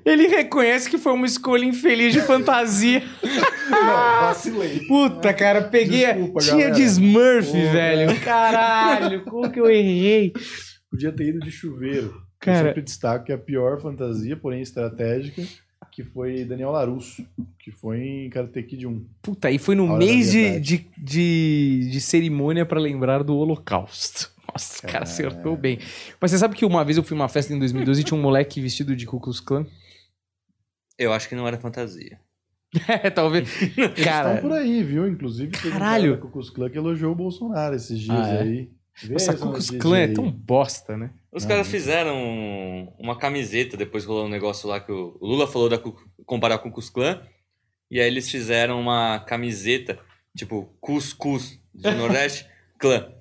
Ele reconhece que foi uma escolha infeliz de fantasia. Não, vacilei. Puta, cara, peguei. a- Desculpa, Tinha galera. de Smurf, Pô, velho. Caralho, como que eu errei? Podia ter ido de chuveiro. Cara- Eu sempre destaco que é a pior fantasia, porém estratégica, que foi Daniel Larusso, que foi em Karate Kid 1. Puta, aí foi no mês de, de, de, de cerimônia pra lembrar do Holocausto. Nossa, o cara acertou bem. Mas você sabe que uma vez eu fui numa festa em 2012 e tinha um moleque vestido de Ku Klux Klan? Eu acho que não era fantasia. É, talvez. Eles Cara, estão por aí, viu? Inclusive, teve Caralho. um cara Ku Klan que elogiou o Bolsonaro esses dias Ah, é? aí. Vê essa essa Ku Klux Klan é tão bosta, né? Os Não, caras não. fizeram uma camiseta, depois rolou um negócio lá que o Lula falou da Ku- comparar com o Cus Clã, e aí eles fizeram uma camiseta, tipo, Cuscuz do Nordeste, Clã.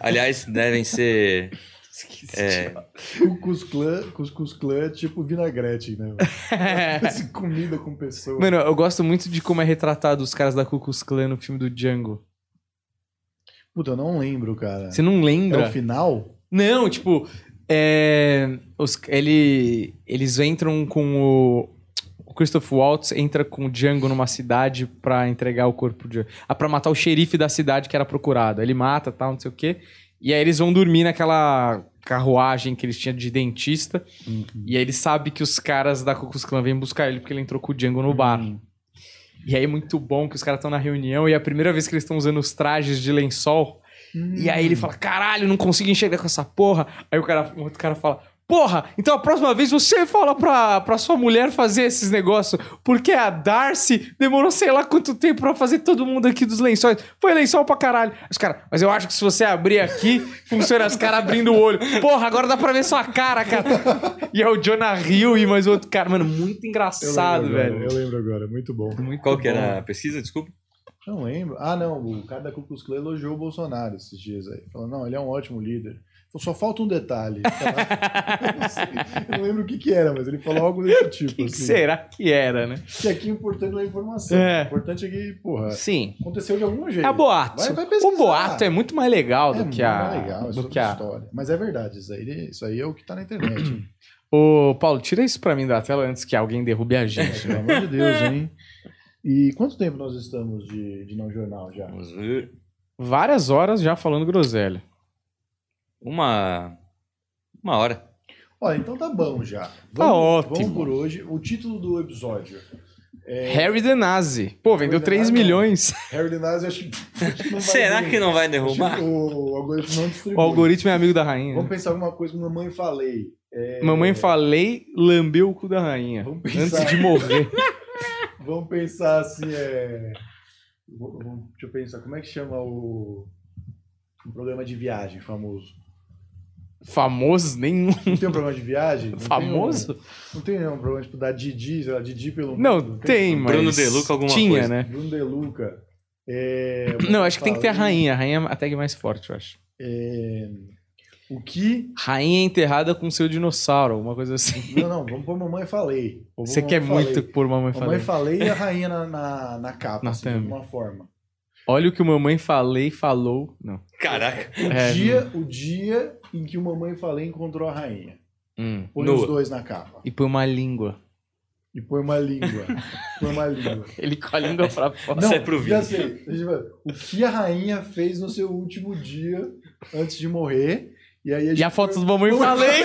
Aliás, devem ser. É, O Klux Klan é tipo vinagrete, né? Comida com pessoa. Mano, eu gosto muito de como é retratado os caras da Klux Klan no filme do Django. Puta, eu não lembro, cara. Você não É lembra? o final? Não, tipo, é, os, ele, eles entram com o, o Christopher Waltz entra com o Django numa cidade pra entregar o corpo de, ah, para matar o xerife da cidade que era procurado. Ele mata, tal, não sei o quê. E aí eles vão dormir naquela carruagem que eles tinham de dentista. E aí ele sabe que os caras da Ku Klux Klan vêm buscar ele porque ele entrou com o Django no bar. Hum. E aí é muito bom que os caras estão na reunião e é a primeira vez que eles estão usando os trajes de lençol. E aí ele fala, caralho, não consigo enxergar com essa porra. Aí o, cara, o outro cara fala, porra, então a próxima vez você fala pra, pra sua mulher fazer esses negócios, porque a Darcy demorou sei lá quanto tempo pra fazer todo mundo aqui dos lençóis. Foi lençol pra caralho. Os caras, mas eu acho que se você abrir aqui, funciona os caras abrindo o olho. Porra, agora dá pra ver sua cara, cara. E é o Jonah Hill e mais outro cara. Mano, muito Eu engraçado, agora, velho. Eu lembro agora, muito bom. Muito qual que bom. era a pesquisa? Desculpa. Não lembro. Ah, não, o cara da Ku Klux Klan elogiou o Bolsonaro esses dias aí. Falou, não, ele é um ótimo líder. Só falta um detalhe. eu, não sei, eu não lembro o que que era, mas ele falou algo desse tipo. O que, assim. será que era, né? Que aqui o importante não é a informação. É. O importante é que, porra, Sim. aconteceu de algum jeito. É boato. Vai- vai o boato é muito mais legal É do muito que a. legal, é do que a... história. Mas é verdade, isso aí, isso aí é o que tá na internet. Ô, Paulo, tira isso pra mim da tela antes que alguém derrube a gente. Pelo amor de Deus, hein? E quanto tempo nós estamos de, de não jornal já? Vamos ver. Várias horas já falando groselha. Uma. Uma hora. Olha, então tá bom já. Tá ótimo. Vamos por hoje. O título do episódio é Harry the Nazi. Pô, vendeu Harry the 3 Nazi, milhões. Harry the Nazi, acho que, acho que não vai Será vir. que não vai Acho que derrubar? O algoritmo não distribui. O algoritmo é amigo da rainha. Vamos pensar alguma coisa que mamãe falei. É, Mamãe falei, lambeu o cu da rainha. Vamos pensar. Antes de morrer. Vamos pensar assim, é... Deixa eu pensar, como é que chama o... Um programa de viagem famoso? Famoso nenhum. Não tem um programa de viagem? Não tem Famoso? um- não tem um programa tipo da Didi, sei lá, Didi pelo Não, mundo? tem, mas. Bruno De Luca, alguma Tinha, coisa. né? Bruno De Luca. É, Não, acho que tem que ter a falei, rainha. A rainha é a tag mais forte, eu acho. é, o que... Rainha enterrada com seu dinossauro, alguma coisa assim. Não, não, vamos pôr Mamãe Falei. Vamos Você quer Mamãe muito Falei. pôr mamãe Mamãe falei. Falei e a rainha na, na, na capa, Na assim, de alguma forma. Olha o que o mamãe falei falou. Não. Caraca. O, É, dia, o dia em que o Mamãe Falei encontrou a rainha. Hum. Põe Nua. os dois na capa. E põe uma língua. E põe uma língua. põe uma língua. Ele com a língua pra fora. Isso é pro já vídeo. sei. Eu ver. O que a rainha fez no seu último dia antes de morrer. E aí a gente E a foto põe- do mamãe Mamãe falei.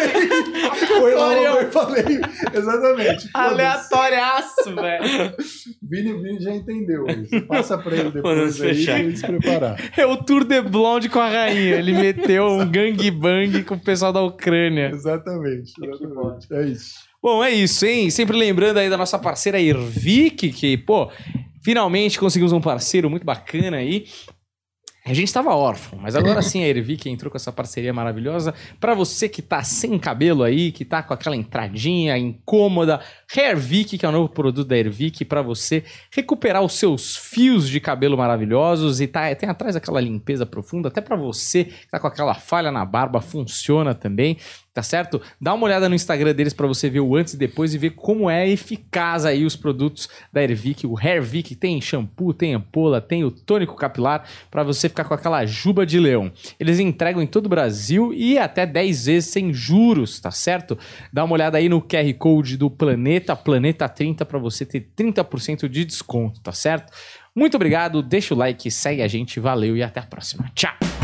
Foi lá. Mamãe Falei. Exatamente. Aleatoriaço, velho. Vini, Vini já entendeu. Você passa pra ele depois aí pra ele se preparar. É o Tour de Blonde com a rainha. Ele meteu um gangbang com o pessoal da Ucrânia. Exatamente. exatamente. É isso. Bom, é isso, hein? Sempre lembrando aí da nossa parceira Ervic, que, pô, finalmente conseguimos um parceiro muito bacana aí. A gente estava órfão, mas agora sim a Ervic entrou com essa parceria maravilhosa. Pra você que tá sem cabelo aí, que tá com aquela entradinha incômoda, Hairvic, que é o novo produto da Ervic, pra você recuperar os seus fios de cabelo maravilhosos e tá, tem atrás aquela limpeza profunda, até pra você que tá com aquela falha na barba, funciona também tá certo? Dá uma olhada no Instagram deles pra você ver o antes e depois e ver como é eficaz aí os produtos da Ervic, o Hairvic, tem shampoo, tem ampola, tem o tônico capilar pra você ficar com aquela juba de leão. Eles entregam em todo o Brasil e até 10 vezes sem juros, tá certo? Dá uma olhada aí no QR Code do Planeta, Planeta 30 pra você ter 30% de desconto, tá certo? Muito obrigado, deixa o like, segue a gente, valeu e até a próxima. Tchau!